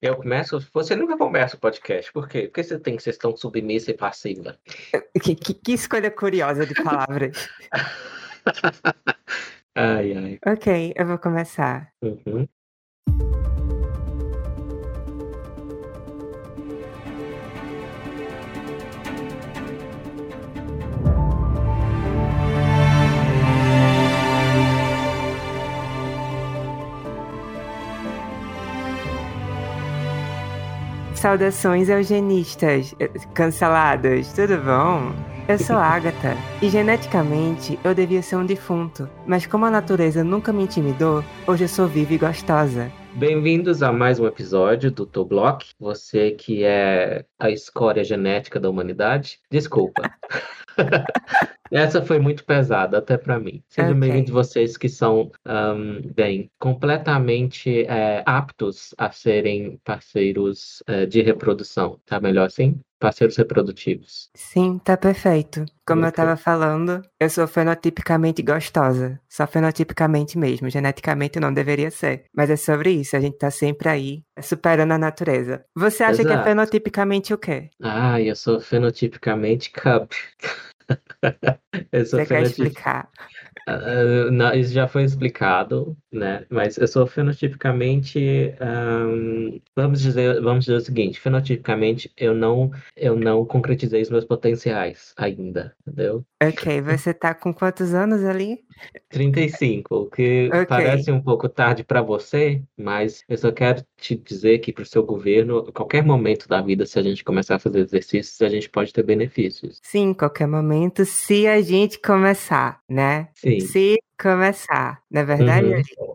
Eu começo. Você nunca começa o podcast. Por quê? Porque você tem que ser tão submissa e passiva. Que, que, que escolha curiosa de palavras. ai, ai. Ok, eu vou começar. Uhum. Saudações eugenistas, eh, cancelados, tudo bom? Eu sou Agatha e geneticamente eu devia ser um defunto, mas como a natureza nunca me intimidou, hoje eu sou viva e gostosa. Bem-vindos a mais um episódio do Toblock. Você que é a escória genética da humanidade. Desculpa. Essa foi muito pesada, até para mim. Sejam Ok. bem-vindos vocês que são, ahm, bem, completamente é, aptos a serem parceiros é, de reprodução. Tá melhor assim? Parceiros reprodutivos. Sim, tá perfeito. Como eu Ok. tava falando, eu sou fenotipicamente gostosa. Só fenotipicamente mesmo. Geneticamente não deveria ser. Mas é sobre isso, a gente tá sempre aí, superando a natureza. Você acha que é Exato. fenotipicamente o quê? Ah, eu sou fenotipicamente cub. Você quer explicar? Ah, não, isso já foi explicado, né? Mas eu sou fenotipicamente, ahm, vamos dizer, vamos dizer o seguinte, fenotipicamente eu não, eu não concretizei os meus potenciais ainda, entendeu? Ok, você tá com quantos anos ali? 35, o que Ok. parece um pouco tarde para você, mas eu só quero te dizer que para o seu governo, a qualquer momento da vida, se a gente começar a fazer exercícios, a gente pode ter benefícios. Sim, qualquer momento, se a gente começar, né? Sim. Se começar, não é verdade? Uhum.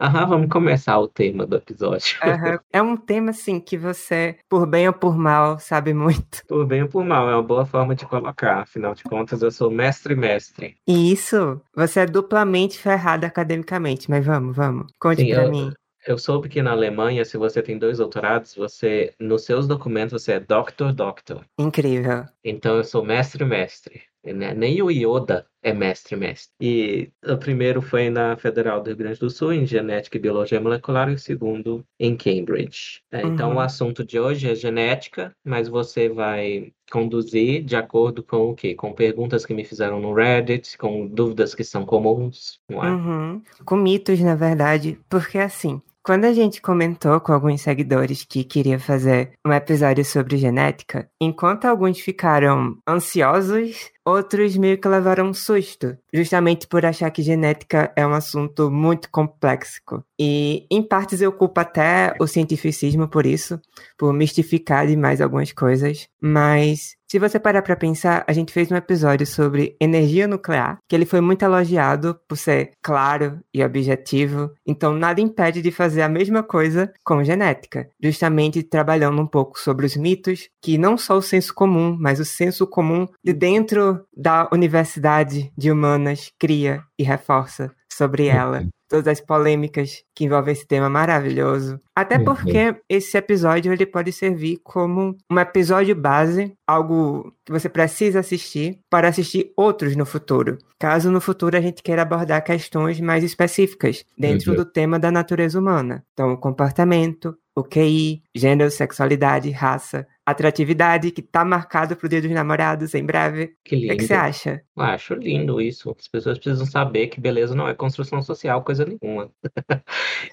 Aham, vamos começar o tema do episódio. Aham. É um tema, assim, que você, por bem ou por mal, sabe muito. Por bem ou por mal, é uma boa forma de colocar. Afinal de contas, eu sou mestre-mestre. E isso, você é duplamente ferrado academicamente, mas vamos, vamos. Conte Sim, pra eu, mim. Eu soube que na Alemanha, se você tem dois doutorados, você, nos seus documentos, você é doctor-doctor. Incrível. Então, eu sou mestre-mestre. Né? Nem o Yoda é mestre-mestre. E o primeiro foi na Federal do Rio Grande do Sul, em Genética e Biologia Molecular, e o segundo em Cambridge. É, Então, Uhum. o assunto de hoje é genética, mas você vai conduzir de acordo com o quê? Com perguntas que me fizeram no Reddit, com dúvidas que são comuns, não é? Uhum. Com mitos, na verdade, porque assim, quando a gente comentou com alguns seguidores que queria fazer um episódio sobre genética, enquanto alguns ficaram ansiosos, outros meio que levaram um susto, justamente por achar que genética é um assunto muito complexo. E, em partes, eu culpo até o cientificismo por isso, por mistificar demais algumas coisas, mas se você parar pra pensar, a gente fez um episódio sobre energia nuclear, que ele foi muito elogiado por ser claro e objetivo, então nada impede de fazer a mesma coisa com genética, justamente trabalhando um pouco sobre os mitos, que não só o senso comum, mas o senso comum de dentro da Universidade de Humanas cria e reforça sobre ela. Todas as polêmicas que envolvem esse tema maravilhoso. Até Uhum. porque esse episódio ele pode servir como um episódio base, algo que você precisa assistir para assistir outros no futuro. Caso no futuro a gente queira abordar questões mais específicas dentro Uhum. do tema da natureza humana. Então, o comportamento, o QI, gênero, sexualidade, raça, atratividade, que tá marcado pro Dia dos Namorados em breve. Que O que, lindo. você acha? Eu acho lindo isso. As pessoas precisam saber que beleza não é construção social, coisa nenhuma.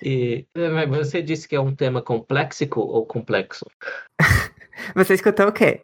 E mas você disse que é um tema complexico ou complexo? Você escutou o quê?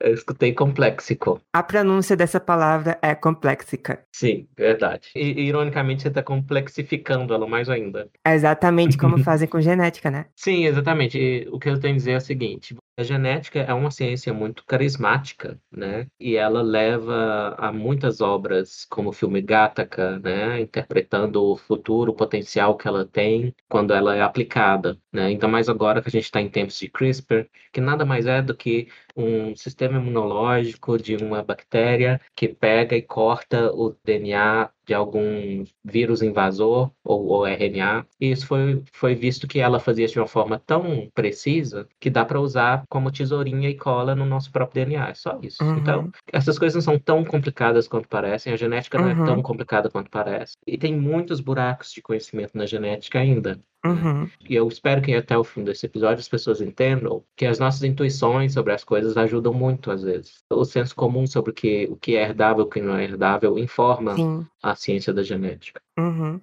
Eu escutei complexico. A pronúncia dessa palavra é complexica. Sim, verdade. E, ironicamente, você está complexificando ela mais ainda. É exatamente como fazem com genética, né? Sim, exatamente. E o que eu tenho a dizer é o seguinte: a genética é uma ciência muito carismática, né? E ela leva a muitas obras, como o filme Gattaca, né? Interpretando o futuro, o potencial que ela tem quando ela é aplicada, né? Ainda mais agora que a gente está em tempos de CRISPR, que nada mais é do que um sistema imunológico de uma bactéria que pega e corta o DNA de algum vírus invasor ou, ou RNA. E isso foi, foi visto que ela fazia de uma forma tão precisa que dá para usar como tesourinha e cola no nosso próprio DNA. É só isso. Uhum. Então, essas coisas não são tão complicadas quanto parecem. A genética não Uhum. é tão complicada quanto parece. E tem muitos buracos de conhecimento na genética ainda. Uhum. E eu espero que até o fim desse episódio as pessoas entendam que as nossas intuições sobre as coisas ajudam muito às vezes. O senso comum sobre o que, o que é herdável e o que não é herdável informa Sim. a ciência da genética. Uhum.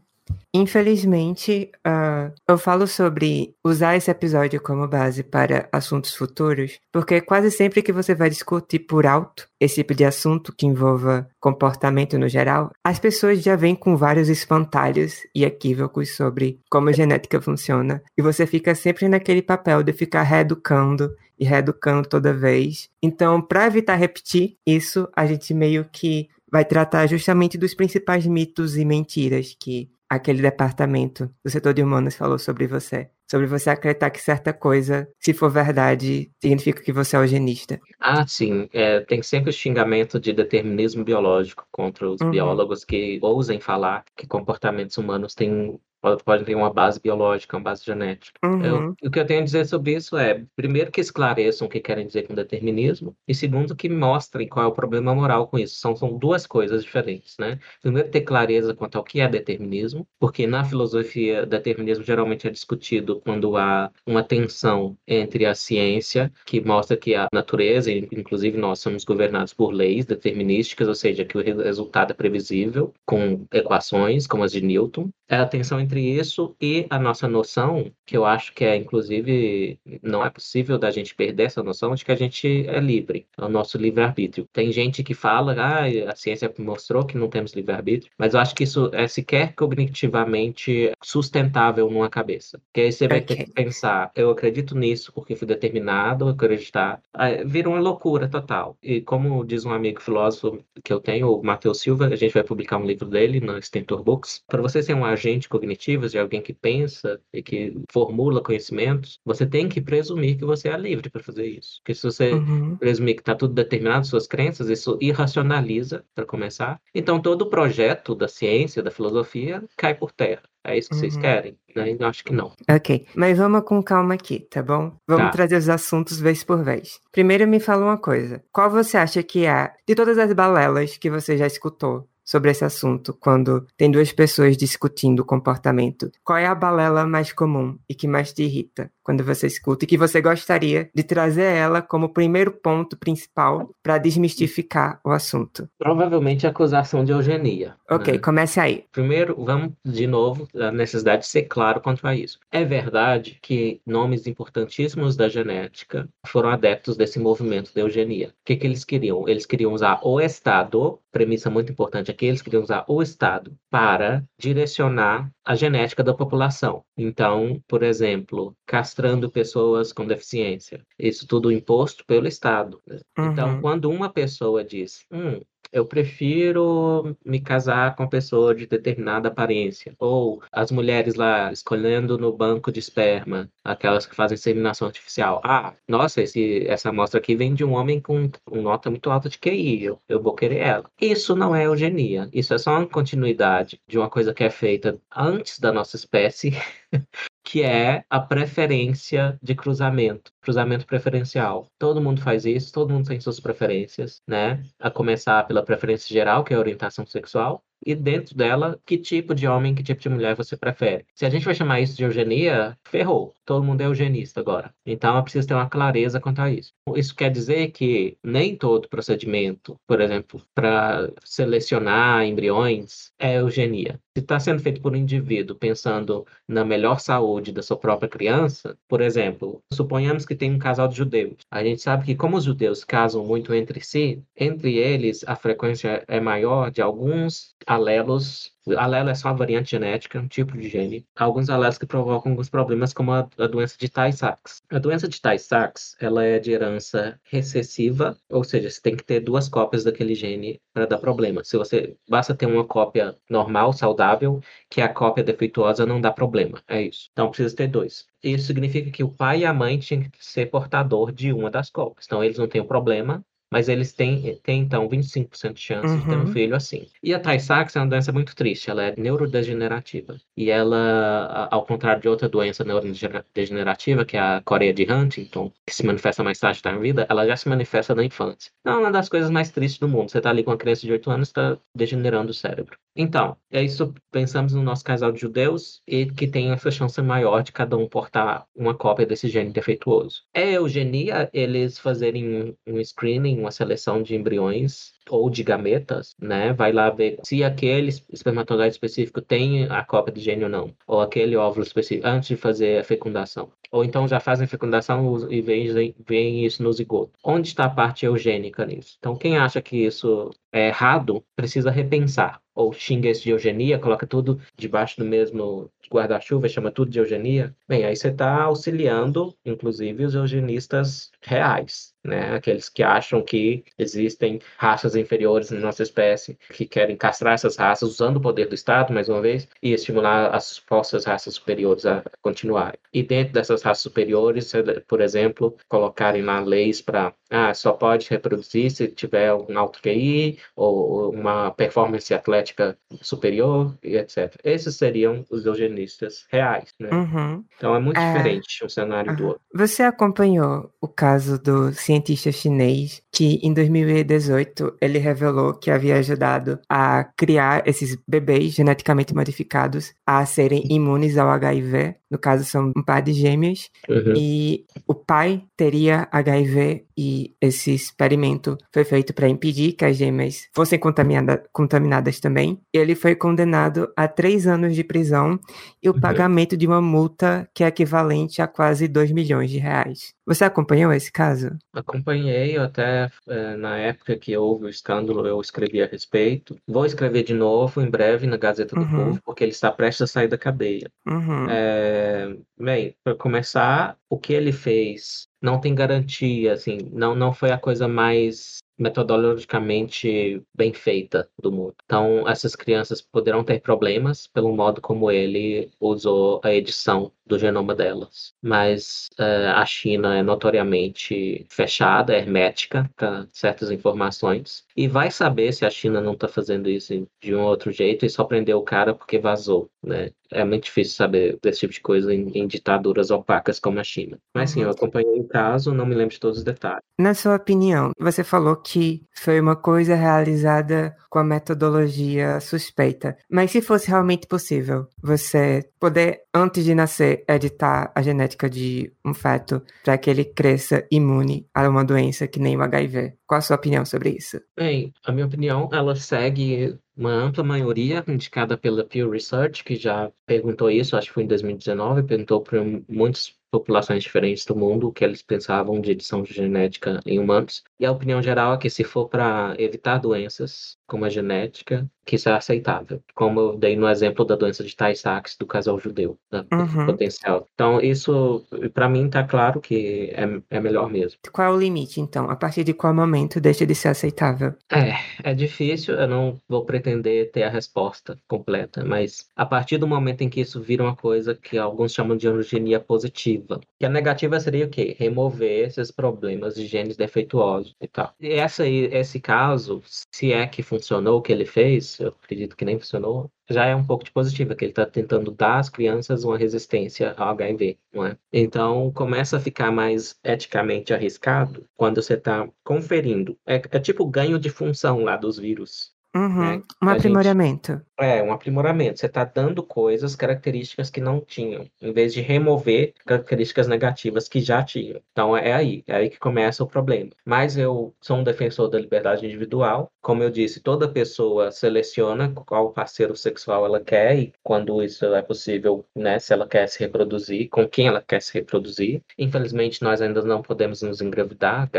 Infelizmente, uh, eu falo sobre usar esse episódio como base para assuntos futuros, porque quase sempre que você vai discutir por alto esse tipo de assunto que envolva comportamento no geral, as pessoas já vêm com vários espantalhos e equívocos sobre como a genética funciona, e você fica sempre naquele papel de ficar reeducando e reeducando toda vez. Então, para evitar repetir isso, a gente meio que vai tratar justamente dos principais mitos e mentiras que aquele departamento do setor de humanos falou sobre você. Sobre você acreditar que certa coisa, se for verdade, significa que você é eugenista. Ah, sim. É, tem sempre o xingamento de determinismo biológico contra os Uhum. biólogos que ousem falar que comportamentos humanos têm podem ter uma base biológica, uma base genética. Eu, Uhum. o que eu tenho a dizer sobre isso é, primeiro, que esclareçam o que querem dizer com determinismo, e segundo, que mostrem qual é o problema moral com isso. São, são duas coisas diferentes, né? Primeiro, ter clareza quanto ao que é determinismo, porque na filosofia, determinismo geralmente é discutido quando há uma tensão entre a ciência, que mostra que a natureza, inclusive nós somos governados por leis determinísticas, ou seja, que o resultado é previsível, com equações como as de Newton. É a tensão entre isso e a nossa noção, que eu acho que é, inclusive, não é possível da gente perder essa noção de que a gente é livre, é o nosso livre-arbítrio. Tem gente que fala, ah, a ciência mostrou que não temos livre-arbítrio, mas eu acho que isso é sequer cognitivamente sustentável numa cabeça. Porque aí você vai ter Ok. que pensar, eu acredito nisso porque fui determinado a acreditar. Vira uma loucura total. E como diz um amigo filósofo que eu tenho, o Matheus Silva, a gente vai publicar um livro dele na Stentor Books, para você ser um agente cognitivo, de alguém que pensa e que formula conhecimentos, você tem que presumir que você é livre para fazer isso. Porque se você Uhum. presumir que está tudo determinado, suas crenças, isso irracionaliza, para começar. Então, todo o projeto da ciência, da filosofia, cai por terra. É isso que vocês Uhum. querem? Né? Eu acho que não. Ok, mas vamos com calma aqui, tá bom? Vamos Tá. trazer os assuntos vez por vez. Primeiro me fala uma coisa. Qual você acha que é, de todas as balelas que você já escutou sobre esse assunto, quando tem duas pessoas discutindo o comportamento, qual é a balela mais comum e que mais te irrita quando você escuta e que você gostaria de trazer ela como primeiro ponto principal para desmistificar o assunto? Provavelmente a acusação de eugenia. Ok, né? comece aí. Primeiro, vamos de novo a necessidade de ser claro quanto a isso. É verdade que nomes importantíssimos da genética foram adeptos desse movimento de eugenia. O que, que eles queriam? Eles queriam usar o Estado, premissa muito importante aqui, eles queriam usar o Estado para direcionar a genética da população. Então, por exemplo, castrando pessoas com deficiência. Isso tudo imposto pelo Estado. né? Então, Uhum. quando uma pessoa diz, hum, eu prefiro me casar com pessoa de determinada aparência. Ou as mulheres lá escolhendo no banco de esperma, aquelas que fazem inseminação artificial. Ah, nossa, esse, essa amostra aqui vem de um homem com nota muito alta de QI, eu, eu vou querer ela. Isso não é eugenia, isso é só uma continuidade de uma coisa que é feita antes da nossa espécie. que é a preferência de cruzamento, cruzamento preferencial. Todo mundo faz isso, todo mundo tem suas preferências, né? A começar pela preferência geral, que é a orientação sexual, e dentro dela, que tipo de homem, que tipo de mulher você prefere. Se a gente vai chamar isso de eugenia, ferrou. Todo mundo é eugenista agora. Então, é preciso ter uma clareza quanto a isso. Isso quer dizer que nem todo procedimento, por exemplo, para selecionar embriões, é eugenia. Se está sendo feito por um indivíduo pensando na melhor saúde da sua própria criança, por exemplo, suponhamos que tem um casal de judeus. A gente sabe que como os judeus casam muito entre si, entre eles a frequência é maior de alguns alelos. Alelo é só uma variante genética, um tipo de gene. Alguns alelos que provocam alguns problemas, como a, a doença de Tay-Sachs. A doença de Tay-Sachs, ela é de herança recessiva, ou seja, você tem que ter duas cópias daquele gene para dar problema. Se você basta ter uma cópia normal, saudável, que a cópia defeituosa não dá problema. É isso. Então precisa ter dois. Isso significa que o pai e a mãe tinham que ser portador de uma das cópias. Então eles não têm o problema, mas eles têm, têm então 25% de chance de ter um Uhum. filho assim. E a Tay-Sachs é uma doença muito triste, ela é neurodegenerativa. E ela, ao contrário de outra doença neurodegenerativa, que é a Coreia de Huntington, que se manifesta mais tarde na vida, ela já se manifesta na infância. Então, é uma das coisas mais tristes do mundo. Você tá ali com uma criança de 8 anos, está degenerando o cérebro. Então, é isso. Pensamos no nosso casal de judeus e que tem essa chance maior de cada um portar uma cópia desse gene defeituoso. É eugenia eles fazerem um screening, uma seleção de embriões ou de gametas, né? Vai lá ver se aquele espermatozoide específico tem a cópia de gene ou não, ou aquele óvulo específico antes de fazer a fecundação. Ou então já fazem fecundação e veem, veem isso no zigoto. Onde está a parte eugênica nisso? Então, quem acha que isso é errado, precisa repensar. Ou xinga isso de eugenia, coloca tudo debaixo do mesmo guarda-chuva, chama tudo de eugenia. Bem, aí você está auxiliando, inclusive, os eugenistas reais, né? Aqueles que acham que existem raças inferiores na nossa espécie, que querem castrar essas raças usando o poder do Estado, mais uma vez, e estimular as forças raças superiores a continuarem. E dentro dessas raças superiores, por exemplo, colocarem lá leis para ah, só pode reproduzir se tiver um alto QI ou uma performance atlética superior e etc. Esses seriam os eugenistas reais, né? Uhum. Então é muito é... diferente um cenário uhum. do outro. Você acompanhou o caso do cientista chinês que em 2018 ele revelou que havia ajudado a criar esses bebês geneticamente modificados a serem imunes ao HIV. No caso, são um par de gêmeos. Uhum. E o pai teria HIV e esse experimento foi feito para impedir que as gêmeas fossem contaminada, contaminadas também. Ele foi condenado a três anos de prisão e o uhum. pagamento de uma multa que é equivalente a quase 2 milhões de reais. Você acompanhou esse caso? Acompanhei, até é, na época que houve escândalo, eu escrevi a respeito. Vou escrever de novo em breve na Gazeta do uhum. Povo, porque ele está prestes a sair da cadeia. Uhum. É, bem, para começar, o que ele fez não tem garantia, assim, não, não foi a coisa mais metodologicamente bem feita do mundo. Então, essas crianças poderão ter problemas pelo modo como ele usou a edição do genoma delas. Mas uh, a China é notoriamente fechada, hermética para certas informações. E vai saber se a China não está fazendo isso de um outro jeito e só prendeu o cara porque vazou, né? É muito difícil saber desse tipo de coisa em, em ditaduras opacas como a China. Mas sim, eu uhum. acompanhei o caso, não me lembro de todos os detalhes. Na sua opinião, você falou que foi uma coisa realizada com a metodologia suspeita. Mas se fosse realmente possível você poder, antes de nascer, editar a genética de um feto para que ele cresça imune a uma doença que nem o HIV, qual a sua opinião sobre isso? Bem, a minha opinião, ela segue uma ampla maioria indicada pela Pew Research, que já perguntou isso, acho que foi em 2019, perguntou para muitas populações diferentes do mundo o que eles pensavam de edição genética em humanos. E a opinião geral é que se for para evitar doenças como a genética, que isso é aceitável. Como eu dei no exemplo da doença de Tay-Sachs do casal judeu, né, uhum. potencial. Então, isso, para mim, está claro que é, é melhor mesmo. Qual é o limite, então? A partir de qual momento deixa de ser aceitável? É, é difícil, eu não vou pretender ter a resposta completa, mas a partir do momento em que isso vira uma coisa que alguns chamam de eugenia positiva, que a negativa seria o quê? Remover esses problemas de genes defeituosos e tal. E essa, esse caso, se é que funcionou o que ele fez, eu acredito que nem funcionou, já é um pouco de positiva, que ele está tentando dar às crianças uma resistência ao HIV, não é? Então, começa a ficar mais eticamente arriscado quando você está conferindo. É, é tipo ganho de função lá dos vírus. Uhum, né? Um aprimoramento. Gente, é, um aprimoramento. Você está dando coisas, características que não tinham, em vez de remover características negativas que já tinham. Então é aí, é aí que começa o problema. Mas eu sou um defensor da liberdade individual. Como eu disse, toda pessoa seleciona qual parceiro sexual ela quer e quando isso é possível, né, se ela quer se reproduzir, com quem ela quer se reproduzir. Infelizmente, nós ainda não podemos nos engravidar,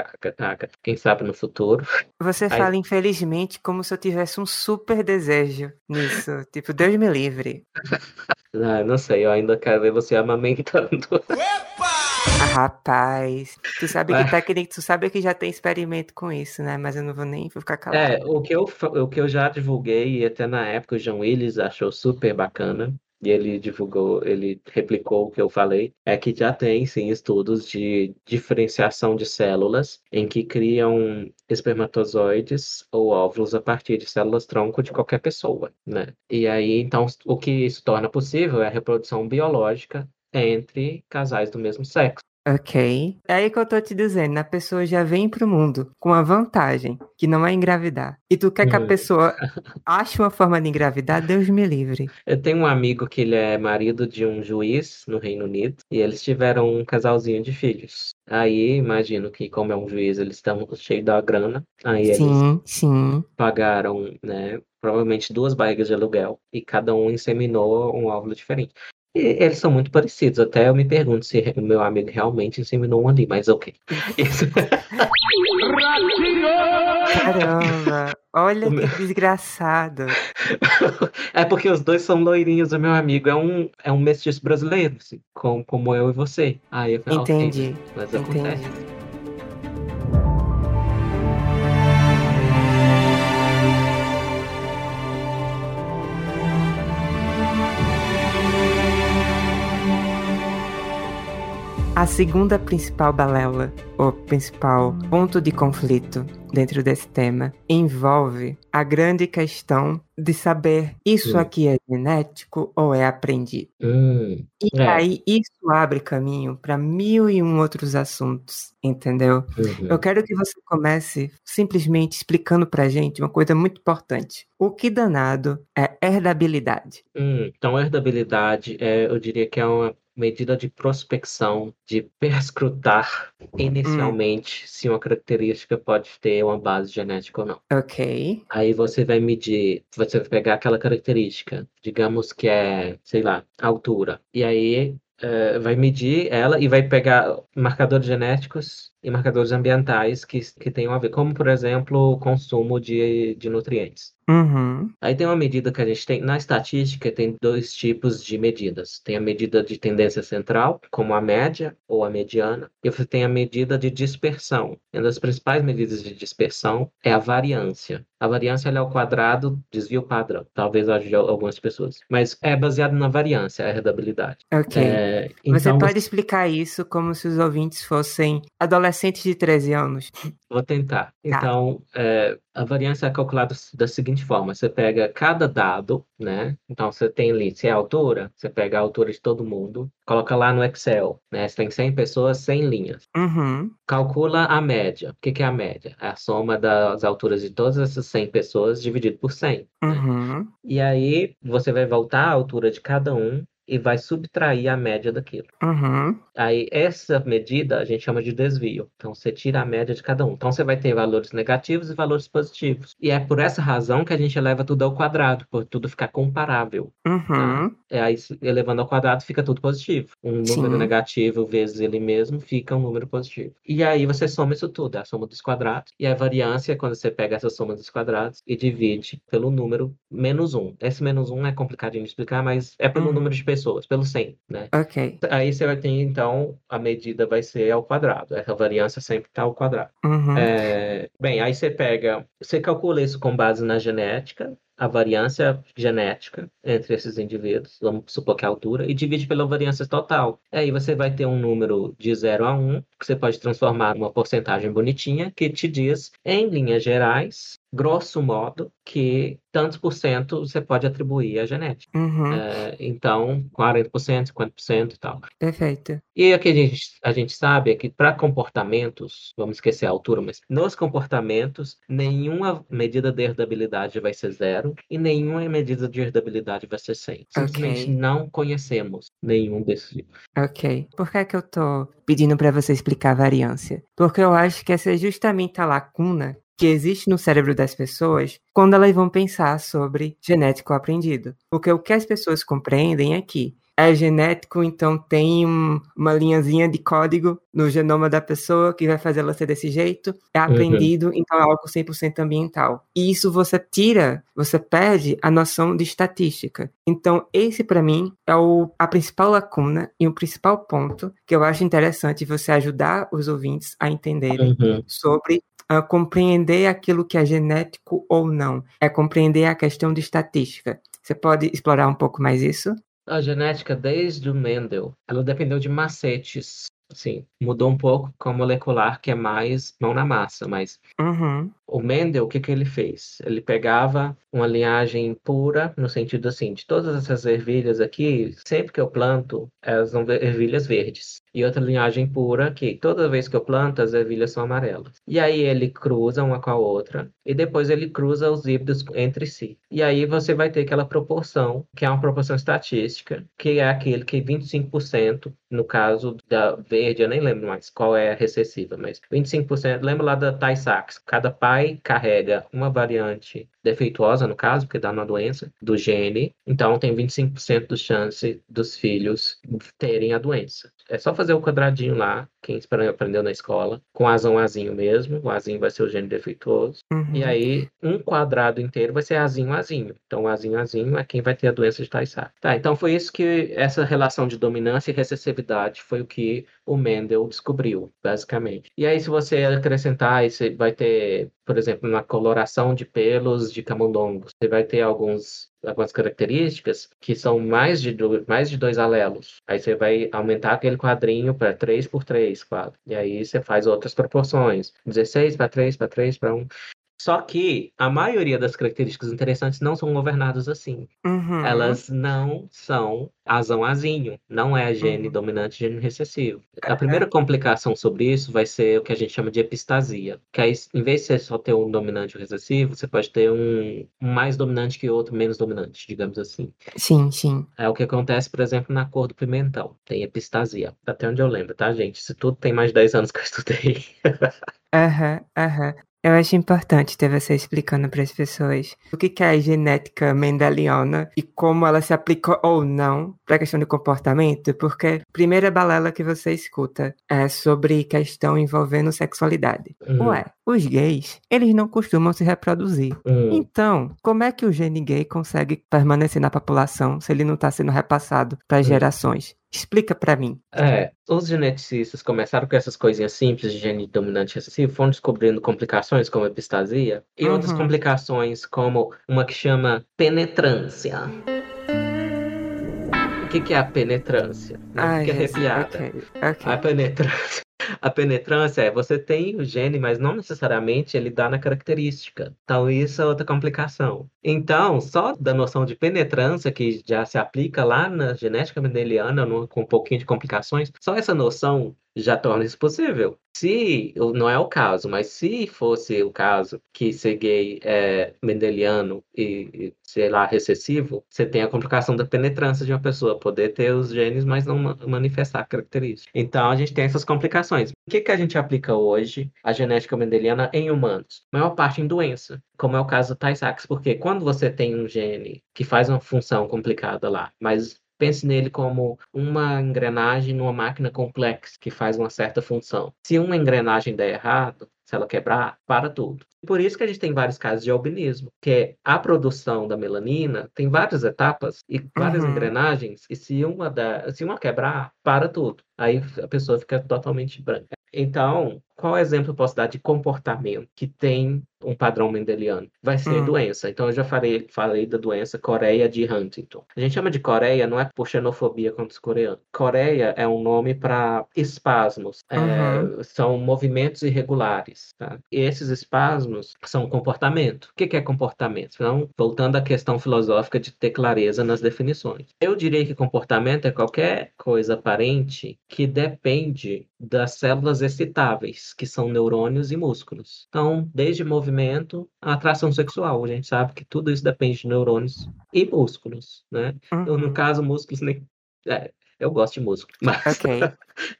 quem sabe no futuro. Você aí... fala infelizmente como se eu tivesse tivesse um super desejo nisso. tipo, Deus me livre. Ah, não sei, eu ainda quero ver você amamentando. Ah, rapaz, tu sabe que técnica, tu sabe que já tem experimento com isso, né? Mas eu não vou nem vou ficar calado. É, o que eu, o que eu já divulguei, e até na época o João Willis achou super bacana, e ele divulgou, ele replicou o que eu falei, é que já tem sim estudos de diferenciação de células em que criam espermatozoides ou óvulos a partir de células tronco de qualquer pessoa, né? E aí, então, o que isso torna possível é a reprodução biológica entre casais do mesmo sexo. Ok. É aí que eu tô te dizendo, a pessoa já vem pro mundo com a vantagem, que não é engravidar. E tu quer que a Hum. pessoa ache uma forma de engravidar? Deus me livre. Eu tenho um amigo que ele é marido de um juiz no Reino Unido e eles tiveram um casalzinho de filhos. Aí imagino que, como é um juiz, eles estão cheios da grana. Aí eles Sim, sim. pagaram, né, provavelmente duas barrigas de aluguel e cada um inseminou um óvulo diferente. E eles são muito parecidos. Até eu me pergunto se o meu amigo realmente inseminou um ali, mas ok. Isso. Caramba, olha meu- que desgraçado. É porque os dois são loirinhos, o meu amigo é um, é um mestiço brasileiro, assim, como, como eu e você. Aí eu falei, Entendi, mas entendi. acontece. A segunda principal balela, ou principal ponto de conflito dentro desse tema, envolve a grande questão de saber isso aqui é genético ou é aprendido. Hum, E É. aí isso abre caminho para mil e um outros assuntos, entendeu? uhum. Eu quero que você comece simplesmente explicando pra gente uma coisa muito importante. O que danado é herdabilidade? Hum, então, herdabilidade, é, eu diria que é uma medida de prospecção, de perscrutar inicialmente se uma característica pode ter uma base genética ou não. Ok. Aí você vai medir, você vai pegar aquela característica, digamos que é, sei lá, altura. E aí eh, vai medir ela e vai pegar marcadores genéticos e marcadores ambientais que, que tenham a ver, como por exemplo o consumo de, de nutrientes. Uhum. Aí tem uma medida que a gente tem, na estatística, tem dois tipos de medidas. Tem a medida de tendência central, como a média ou a mediana, e você tem a medida de dispersão. E uma das principais medidas de dispersão é a variância. A variância é o quadrado desvio padrão, talvez ajude algumas pessoas. Mas é baseado na variância, a herdabilidade. Ok. É, Você então, pode explicar isso como se os ouvintes fossem adolescentes de 13 anos? Vou tentar. Então, é, a variância é calculada da seguinte forma: você pega cada dado, né? Então, você tem ali, se é a altura, você pega a altura de todo mundo, coloca lá no Excel, né? Você tem 100 pessoas, 100 linhas. Uhum. Calcula a média. O que que é a média? É a soma das alturas de todas essas 100 pessoas dividido por 100. né? Uhum. E aí, você vai voltar à altura de cada um e vai subtrair a média daquilo. Uhum. Aí, essa medida a gente chama de desvio. Então, você tira a média de cada um. Então, você vai ter valores negativos e valores positivos. E é por essa razão que a gente eleva tudo ao quadrado, por tudo ficar comparável. Uhum. É, aí, elevando ao quadrado, fica tudo positivo. Um número Sim. negativo vezes ele mesmo fica um número positivo. E aí, você soma isso tudo, é a soma dos quadrados. E a variância é quando você pega essa soma dos quadrados e divide pelo número menos um. Esse menos um é complicadinho de explicar, mas é pelo Uhum. número de pessoas, pelo 100, né? Ok. Aí você vai ter, então, a medida vai ser ao quadrado. Essa variância sempre está ao quadrado. Uhum. É, bem, aí você pega, você calcula isso com base na genética, a variância genética entre esses indivíduos, vamos supor que é a altura, e divide pela variância total. Aí você vai ter um número de 0 a 1, que você pode transformar numa porcentagem bonitinha, que te diz, em linhas gerais, grosso modo, que tantos por cento você pode atribuir à genética. Uhum. É, então, 40%, 50% e tal. Perfeito. E o que a gente, a gente sabe é que para comportamentos, vamos esquecer a altura, mas nos comportamentos, nenhuma medida de herdabilidade vai ser zero e nenhuma medida de herdabilidade vai ser 100. Simplesmente Ok. não conhecemos nenhum desses. Ok. Por que é que eu tô pedindo pra você explicar a variância? Porque eu acho que essa é justamente a lacuna que existe no cérebro das pessoas quando elas vão pensar sobre genético aprendido. Porque o que as pessoas compreendem é que é genético, então tem um- uma linhazinha de código no genoma da pessoa que vai fazer ela ser desse jeito. É aprendido, então é algo 100% ambiental. E isso você tira, você perde a noção de estatística. Então, esse para mim é o, a principal lacuna e o principal ponto que eu acho interessante você ajudar os ouvintes a entenderem Uhum. sobre ah, compreender aquilo que é genético ou não. É compreender a questão de estatística. Você pode explorar um pouco mais isso? A genética, desde o Mendel, ela dependeu de macetes. Assim, mudou um pouco com a molecular, que é mais mão na massa, mas Uhum. O Mendel, o que que ele fez? Ele pegava uma linhagem pura, no sentido assim, de todas essas ervilhas aqui, sempre que eu planto, elas são ervilhas verdes. E outra linhagem pura que toda vez que eu planto as ervilhas são amarelas. E aí ele cruza uma com a outra e depois ele cruza os híbridos entre si. E aí você vai ter aquela proporção, que é uma proporção estatística, que é aquele que 25%, no caso da verde, eu nem lembro mais qual é a recessiva, mas 25%, lembra lá da Tay-Sachs, cada pai carrega uma variante defeituosa, no caso, porque dá uma doença, do gene, então tem 25% de chance dos filhos terem a doença. É só fazer o quadradinho lá, quem aprendeu na escola, com azão azinho mesmo, o azinho vai ser o gene defeituoso, Uhum. e aí um quadrado inteiro vai ser azinho azinho. Então azinho azinho é quem vai ter a doença de Tay-Sachs. Tá, então foi isso que essa relação de dominância e recessividade foi o que o Mendel descobriu, basicamente. E aí se você acrescentar, você vai ter, por exemplo, na coloração de pelos de camundongos, você vai ter alguns algumas características que são mais de, do, mais de dois alelos. Aí você vai aumentar aquele quadrinho para 3 por 3 quadro. E aí você faz outras proporções. 16 para 3 para 3 para 1. Só que a maioria das características interessantes não são governadas assim. Uhum. Elas não são azão azinho, não é gene Uhum. dominante gene recessivo. A primeira complicação sobre isso vai ser o que a gente chama de epistasia, que aí, em vez de você só ter um dominante recessivo, você pode ter um, mais dominante que outro menos dominante, digamos assim. Sim, sim. É o que acontece, por exemplo, na cor do pimentão. Tem epistasia. Até onde eu lembro, tá, gente? Isso tudo tem mais de 10 anos que eu estudei. Aham, aham. Eu acho importante ter você explicando para as pessoas o que é a genética mendeliana e como ela se aplica ou não para a questão do comportamento, porque a primeira balela que você escuta é sobre questão envolvendo sexualidade. Hum, Ué, os gays, eles não costumam se reproduzir. hum. Então, como é que o gene gay consegue permanecer na população se ele não está sendo repassado para as Hum. gerações? Explica para mim. É, os geneticistas começaram com essas coisinhas simples de gene dominante recessivo, foram descobrindo complicações como epistasia e outras Uhum. complicações como uma que chama penetrância. O que que é a penetrância? Ai, fique Jesus, arrepiada. ok, ok. A penetrância, a penetrância é você tem o gene, mas não necessariamente ele dá na característica. Então, isso é outra complicação. Então, só da noção de penetrância, que já se aplica lá na genética mendeliana, no- com um pouquinho de complicações, só essa noção já torna isso possível. Se, não é o caso, mas se fosse o caso que ser gay é mendeliano e, sei lá, recessivo, você tem a complicação da penetrância de uma pessoa, poder ter os genes, mas não ma- manifestar a característica. Então, a gente tem essas complicações. O que, que a gente aplica hoje, a genética mendeliana, em humanos? A maior parte em doença, como é o caso do Tay-Sachs, porque quando você tem um gene que faz uma função complicada lá, mas Pense nele como uma engrenagem numa máquina complexa que faz uma certa função. Se uma engrenagem der errado, se ela quebrar, para tudo. Por isso que a gente tem vários casos de albinismo, que é a produção da melanina tem várias etapas e várias Uhum. engrenagens, e se uma, da, se uma quebrar, para tudo. Aí a pessoa fica totalmente branca. Então, qual exemplo eu posso dar de comportamento que tem um padrão mendeliano? Vai ser Hum. doença. Então, eu já falei, falei da doença Coreia de Huntington. A gente chama de Coreia, não é por xenofobia contra os coreanos. Coreia é um nome para espasmos. É, Uhum. são movimentos irregulares. Tá? E esses espasmos são comportamento. O que que é comportamento? Então, voltando à questão filosófica de ter clareza nas definições. Eu diria que comportamento é qualquer coisa aparente que depende das células excitáveis, que são neurônios e músculos. Então, desde movimento a atração sexual. A gente sabe que tudo isso depende de neurônios e músculos, né? Eu, no Uhum. caso, músculos nem. é, eu gosto de músculo, mas Ok.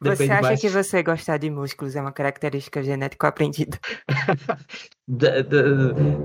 Você acha mais. que você gostar de músculos é uma característica genética aprendida? Da- da-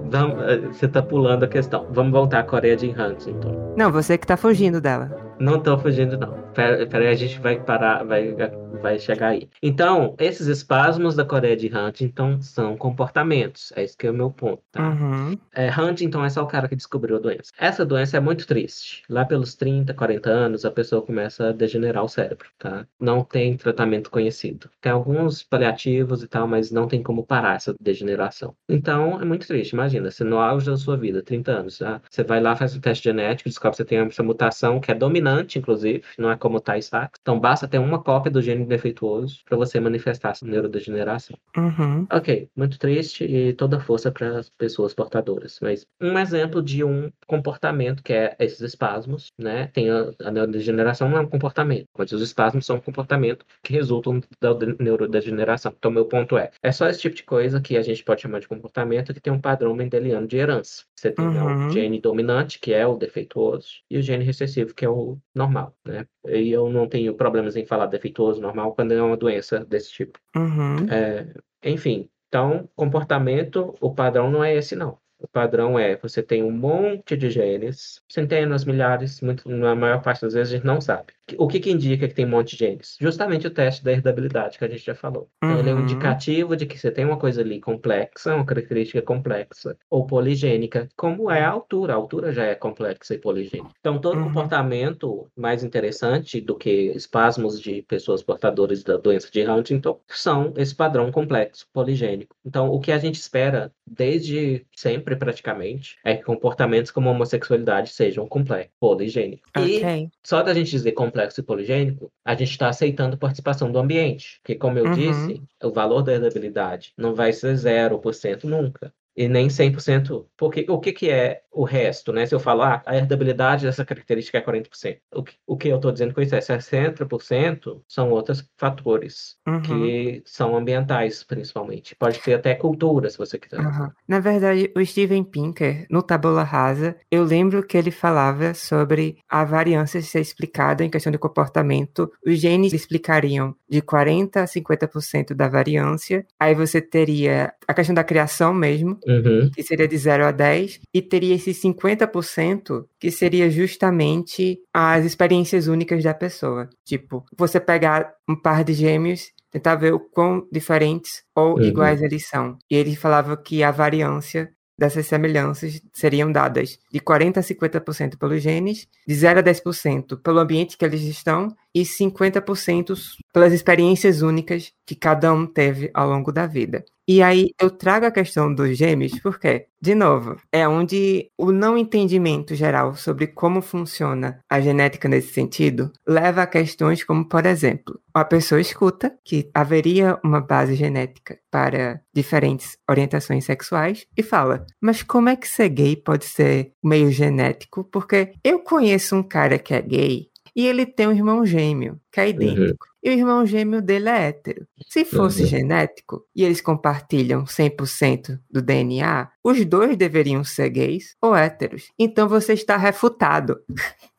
vamos- eh, Você está pulando a questão. Vamos voltar à Coreia de Huntington. Não, você que tá fugindo dela. Não estou fugindo, não. Pera, pera a gente vai parar, vai, vai chegar aí. Então, esses espasmos da Coreia de Huntington são comportamentos. É esse que é o meu ponto, tá? Uhum. É, Huntington é só o cara que descobriu a doença. Essa doença é muito triste. Lá pelos 30, 40 anos, a pessoa começa a degenerar o cérebro, tá? Não tem tratamento conhecido. Tem alguns paliativos e tal, mas não tem como parar essa degeneração. Então, é muito triste. Imagina, você no auge da sua vida, 30 anos, tá? Você vai lá, faz um teste genético, descobre que você tem essa mutação, que é dominante, inclusive, não é como o Tay-Sachs. Então, basta ter uma cópia do gene defeituoso para você manifestar essa neurodegeneração. Uhum. Ok, muito triste e toda força para as pessoas portadoras. Mas um exemplo de um comportamento que é esses espasmos, né? Tem a, a neurodegeneração não é um comportamento, mas os espasmos são um comportamento comportamento que resultam da neurodegeneração. Então, meu ponto é, é só esse tipo de coisa que a gente pode chamar de comportamento que tem um padrão mendeliano de herança. Você tem uhum. o gene dominante, que é o defeituoso, e o gene recessivo, que é o normal, né? E eu não tenho problemas em falar defeituoso, normal, quando é uma doença desse tipo. Uhum. É, enfim, então, comportamento, o padrão não é esse, não. O padrão é, você tem um monte de genes, centenas, milhares, muito, na maior parte das vezes a gente não sabe. O que, que indica que tem um monte de genes? Justamente o teste da herdabilidade que a gente já falou. Então, uhum. ele é um uhum. indicativo de que você tem uma coisa ali complexa, uma característica complexa, ou poligênica, como é a altura. A altura já é complexa e poligênica. Então, todo uhum. comportamento mais interessante do que espasmos de pessoas portadoras da doença de Huntington são esse padrão complexo, poligênico. Então, o que a gente espera desde sempre, praticamente, é que comportamentos como homossexualidade sejam complexos, poligênicos. Okay. E só da gente dizer complexo complexo e poligênico, a gente está aceitando a participação do ambiente. Porque, como eu uhum. disse, o valor da herdabilidade não vai ser 0% nunca e nem 100%. Porque o que, que é o resto, né? Se eu falar, a herdabilidade dessa característica é 40%. O que, o que eu estou dizendo com isso é 60% são outros fatores uhum. que são ambientais, principalmente. Pode ter até cultura, se você quiser. Uhum. Na verdade, o Steven Pinker, no Tabula Rasa, eu lembro que ele falava sobre a variância ser explicada em questão de comportamento. Os genes explicariam de 40% a 50% da variância. Aí você teria a questão da criação mesmo, uhum. que seria de 0 a 10, e teria esse 50% que seria justamente as experiências únicas da pessoa. Tipo, você pegar um par de gêmeos tentar ver o quão diferentes ou uhum. iguais eles são. E ele falava que a variância dessas semelhanças seriam dadas de 40% a 50% pelos genes, de 0 a 10% pelo ambiente que eles estão e 50% pelas experiências únicas que cada um teve ao longo da vida. E aí eu trago a questão dos gêmeos porque, de novo, é onde o não entendimento geral sobre como funciona a genética nesse sentido leva a questões como, por exemplo, a pessoa escuta que haveria uma base genética para diferentes orientações sexuais e fala: Mas como é que ser gay pode ser meio genético? Porque eu conheço um cara que é gay e ele tem um irmão gêmeo, que é uhum. idêntico. Uhum. E o irmão gêmeo dele é hétero. Se fosse uhum. genético e eles compartilham 100% do DNA, os dois deveriam ser gays ou héteros. Então você está refutado.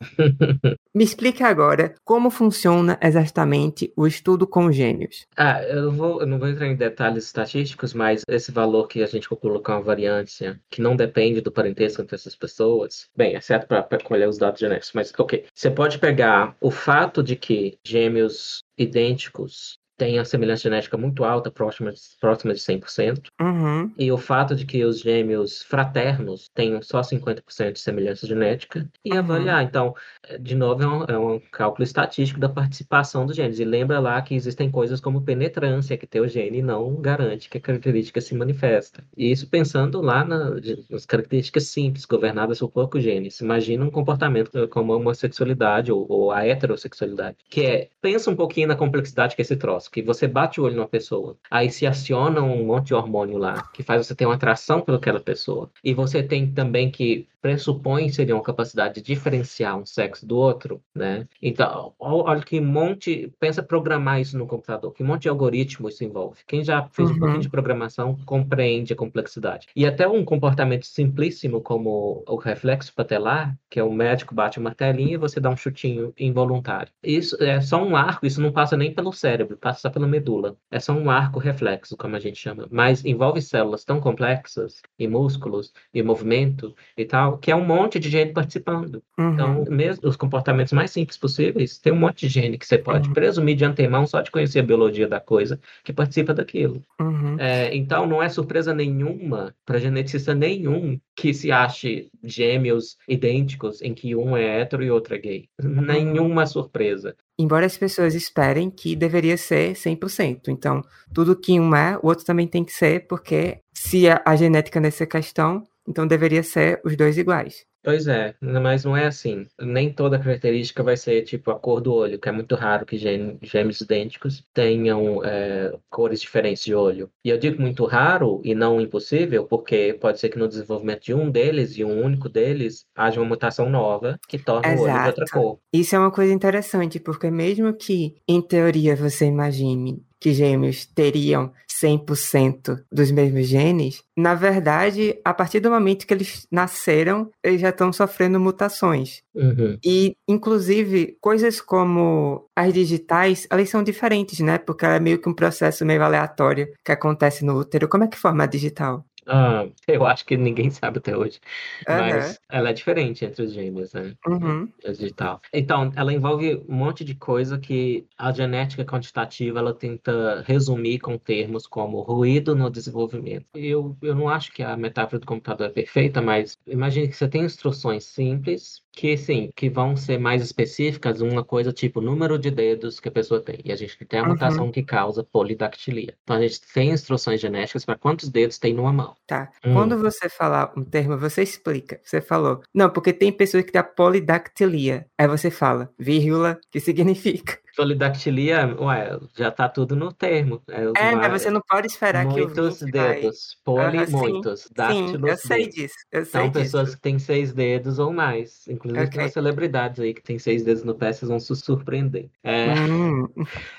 Me explique agora como funciona exatamente o estudo com gêmeos. Ah, eu, vou, eu não vou entrar em detalhes estatísticos, mas esse valor que a gente colocar uma variância que não depende do parentesco entre essas pessoas, bem, é certo para colher os dados genéticos, mas ok. Você pode pegar o fato de que gêmeos idênticos tem a semelhança genética muito alta, próxima, próxima de 100%. Uhum. E o fato de que os gêmeos fraternos tenham só 50% de semelhança genética. E uhum. avaliar, então, de novo, é um, é um, cálculo estatístico da participação dos genes. E lembra lá que existem coisas como penetrância, que ter o gene não garante que a característica se manifesta. E isso pensando lá na, nas características simples, governadas por poucos genes. Imagina um comportamento como a homossexualidade ou, ou a heterossexualidade, que é, pensa um pouquinho na complexidade que é esse troço que você bate o olho numa pessoa, aí se aciona um monte de hormônio lá, que faz você ter uma atração pelaquela pessoa. E você tem também que pressupõe seria uma capacidade de diferenciar um sexo do outro, né? Então, olha que monte, pensa programar isso no computador, que monte de algoritmo isso envolve. Quem já fez uhum. um pouquinho de programação compreende a complexidade. E até um comportamento simplíssimo como o reflexo patelar, que é o médico bate uma telinha e você dá um chutinho involuntário. Isso é só um arco, isso não passa nem pelo cérebro, passa pela medula. É só um arco reflexo, como a gente chama, mas envolve células tão complexas e músculos e movimento e tal que é um monte de gente participando. Uhum. Então, mesmo os comportamentos mais simples possíveis, tem um monte de gente que você pode uhum. presumir de antemão só de conhecer a biologia da coisa que participa daquilo. Uhum. É, então, não é surpresa nenhuma para geneticista nenhum que se ache gêmeos idênticos em que um é hétero e outro é gay. Uhum. Nenhuma surpresa. Embora as pessoas esperem que deveria ser 100%. Então, tudo que um é, o outro também tem que ser, porque se a, a genética nessa questão então deveria ser os dois iguais. Pois é, mas não é assim. Nem toda característica vai ser tipo a cor do olho, que é muito raro que gêmeos idênticos tenham é, cores diferentes de olho. E eu digo muito raro e não impossível, porque pode ser que no desenvolvimento de um deles e um único deles haja uma mutação nova que torne Exato. o olho de outra cor. Isso é uma coisa interessante, porque mesmo que, em teoria, você imagine que gêmeos teriam 100% dos mesmos genes, na verdade, a partir do momento que eles nasceram, eles já estão sofrendo mutações. Uhum. E, inclusive, coisas como as digitais, elas são diferentes, né? Porque ela é meio que um processo meio aleatório que acontece no útero. Como é que forma a digital? Ah, eu acho que ninguém sabe até hoje. Uhum. Mas ela é diferente entre os gêmeos, né? Uhum. Digital. Então, ela envolve um monte de coisa que a genética quantitativa ela tenta resumir com termos como ruído no desenvolvimento. Eu, eu não acho que a metáfora do computador é perfeita, mas imagine que você tem instruções simples que sim, que vão ser mais específicas, uma coisa tipo número de dedos que a pessoa tem. E a gente tem a mutação uhum. que causa polidactilia. Então a gente tem instruções genéticas para quantos dedos tem numa mão. Tá. Hum. Quando você falar um termo, você explica. Você falou. Não, porque tem pessoas que têm polidactilia. Aí você fala, vírgula, que significa. Polidactilia, ué, já tá tudo no termo. É, é mas você não pode esperar que Muitos dedos. Vai... Poli, muitos. Sim, sim, eu sei disso. Eu sei São pessoas que têm seis dedos ou mais. Inclusive okay. tem celebridades aí que têm seis dedos no pé, vocês vão se surpreender. É... Hum.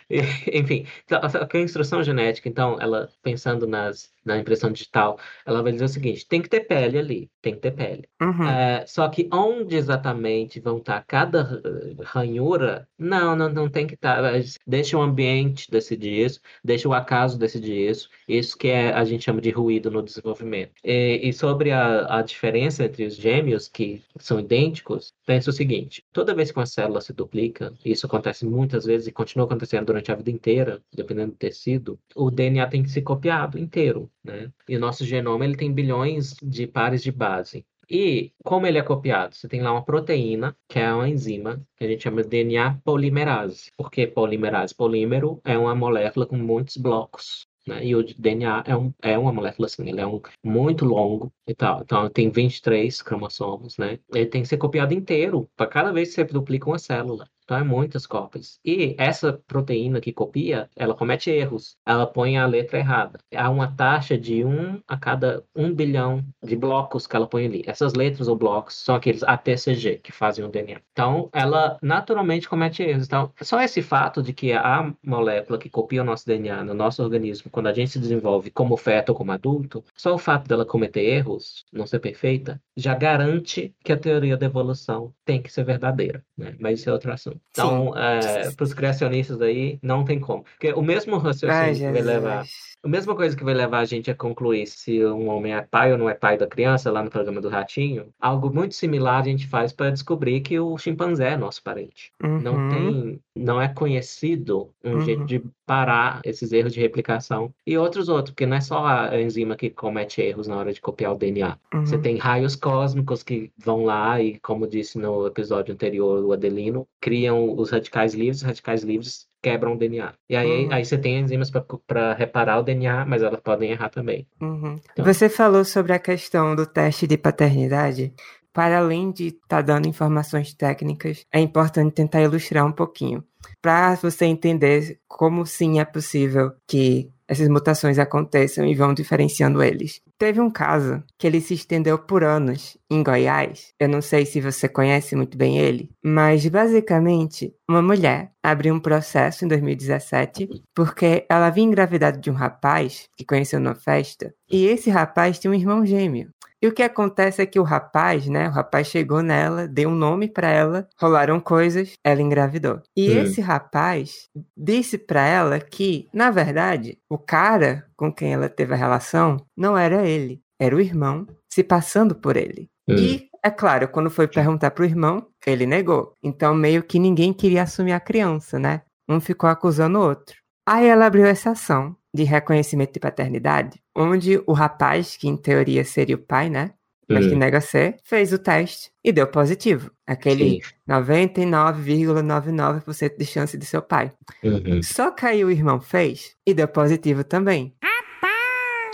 Enfim, então, a instrução genética, então, ela pensando nas na impressão digital, ela vai dizer o seguinte: tem que ter pele ali, tem que ter pele. Uhum. É, só que onde exatamente vão estar cada ranhura, não, não, não tem que estar. Deixa o ambiente decidir isso, deixa o acaso decidir isso. Isso que é, a gente chama de ruído no desenvolvimento. E, e sobre a, a diferença entre os gêmeos, que são idênticos, pensa o seguinte: toda vez que uma célula se duplica, isso acontece muitas vezes e continua acontecendo durante a vida inteira, dependendo do tecido, o DNA tem que ser copiado inteiro. Né? E o nosso genoma ele tem bilhões de pares de base. E como ele é copiado? Você tem lá uma proteína, que é uma enzima, que a gente chama de DNA polimerase. Por que polimerase? Polímero é uma molécula com muitos blocos. Né? E o DNA é, um, é uma molécula assim, ele é um, muito longo e tal. Então tem 23 cromossomos, né? Ele tem que ser copiado inteiro para cada vez que você duplica uma célula. Então é muitas cópias. E essa proteína que copia, ela comete erros. Ela põe a letra errada. Há uma taxa de um a cada um bilhão de blocos que ela põe ali. Essas letras ou blocos são aqueles ATCG que fazem o DNA. Então ela naturalmente comete erros. Então só esse fato de que a molécula que copia o nosso DNA no nosso organismo, quando a gente se desenvolve como feto ou como adulto, só o fato dela cometer erros, não ser perfeita, já garante que a teoria da evolução tem que ser verdadeira. Né? Mas isso é outro assunto. Então, é, para os criacionistas aí, não tem como. Porque o mesmo raciocínio Ai, que vai levar. A mesma coisa que vai levar a gente a concluir se um homem é pai ou não é pai da criança, lá no programa do Ratinho, algo muito similar a gente faz para descobrir que o chimpanzé é nosso parente. Uhum. Não tem, não é conhecido um uhum. jeito de parar esses erros de replicação e outros outros, porque não é só a enzima que comete erros na hora de copiar o DNA. Uhum. Você tem raios cósmicos que vão lá e, como disse no episódio anterior, o Adelino, criam os radicais livres, os radicais livres quebram o DNA. E aí, uhum. aí você tem enzimas para reparar o DNA, mas elas podem errar também. Uhum. Então... Você falou sobre a questão do teste de paternidade. Para além de estar tá dando informações técnicas, é importante tentar ilustrar um pouquinho. Para você entender como sim é possível que essas mutações aconteçam e vão diferenciando eles. Teve um caso que ele se estendeu por anos em Goiás. Eu não sei se você conhece muito bem ele, mas basicamente uma mulher abriu um processo em 2017 porque ela havia engravidado de um rapaz que conheceu numa festa e esse rapaz tinha um irmão gêmeo. E o que acontece é que o rapaz, né? O rapaz chegou nela, deu um nome para ela, rolaram coisas, ela engravidou. E hum. esse rapaz disse para ela que, na verdade, o cara com quem ela teve a relação não era ele, era o irmão se passando por ele. Hum. E é claro, quando foi perguntar pro irmão, ele negou. Então meio que ninguém queria assumir a criança, né? Um ficou acusando o outro. Aí ela abriu essa ação de reconhecimento de paternidade, onde o rapaz, que em teoria seria o pai, né? Mas que hum. nega ser, fez o teste e deu positivo. Aquele 99,99% de chance de seu pai. Uhum. Só que aí o irmão fez e deu positivo também.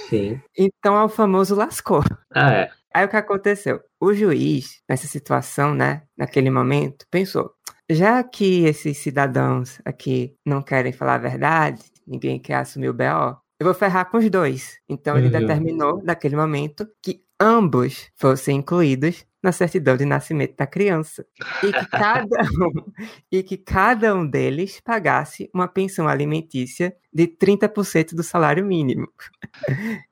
Sim. Então é o famoso lascou. Ah, é. Aí o que aconteceu? O juiz, nessa situação, né, naquele momento, pensou: já que esses cidadãos aqui não querem falar a verdade, ninguém quer assumir o BO, eu vou ferrar com os dois. Então ele uhum. determinou, naquele momento, que ambos fossem incluídos na certidão de nascimento da criança. E que cada um, e que cada um deles pagasse uma pensão alimentícia de 30% do salário mínimo.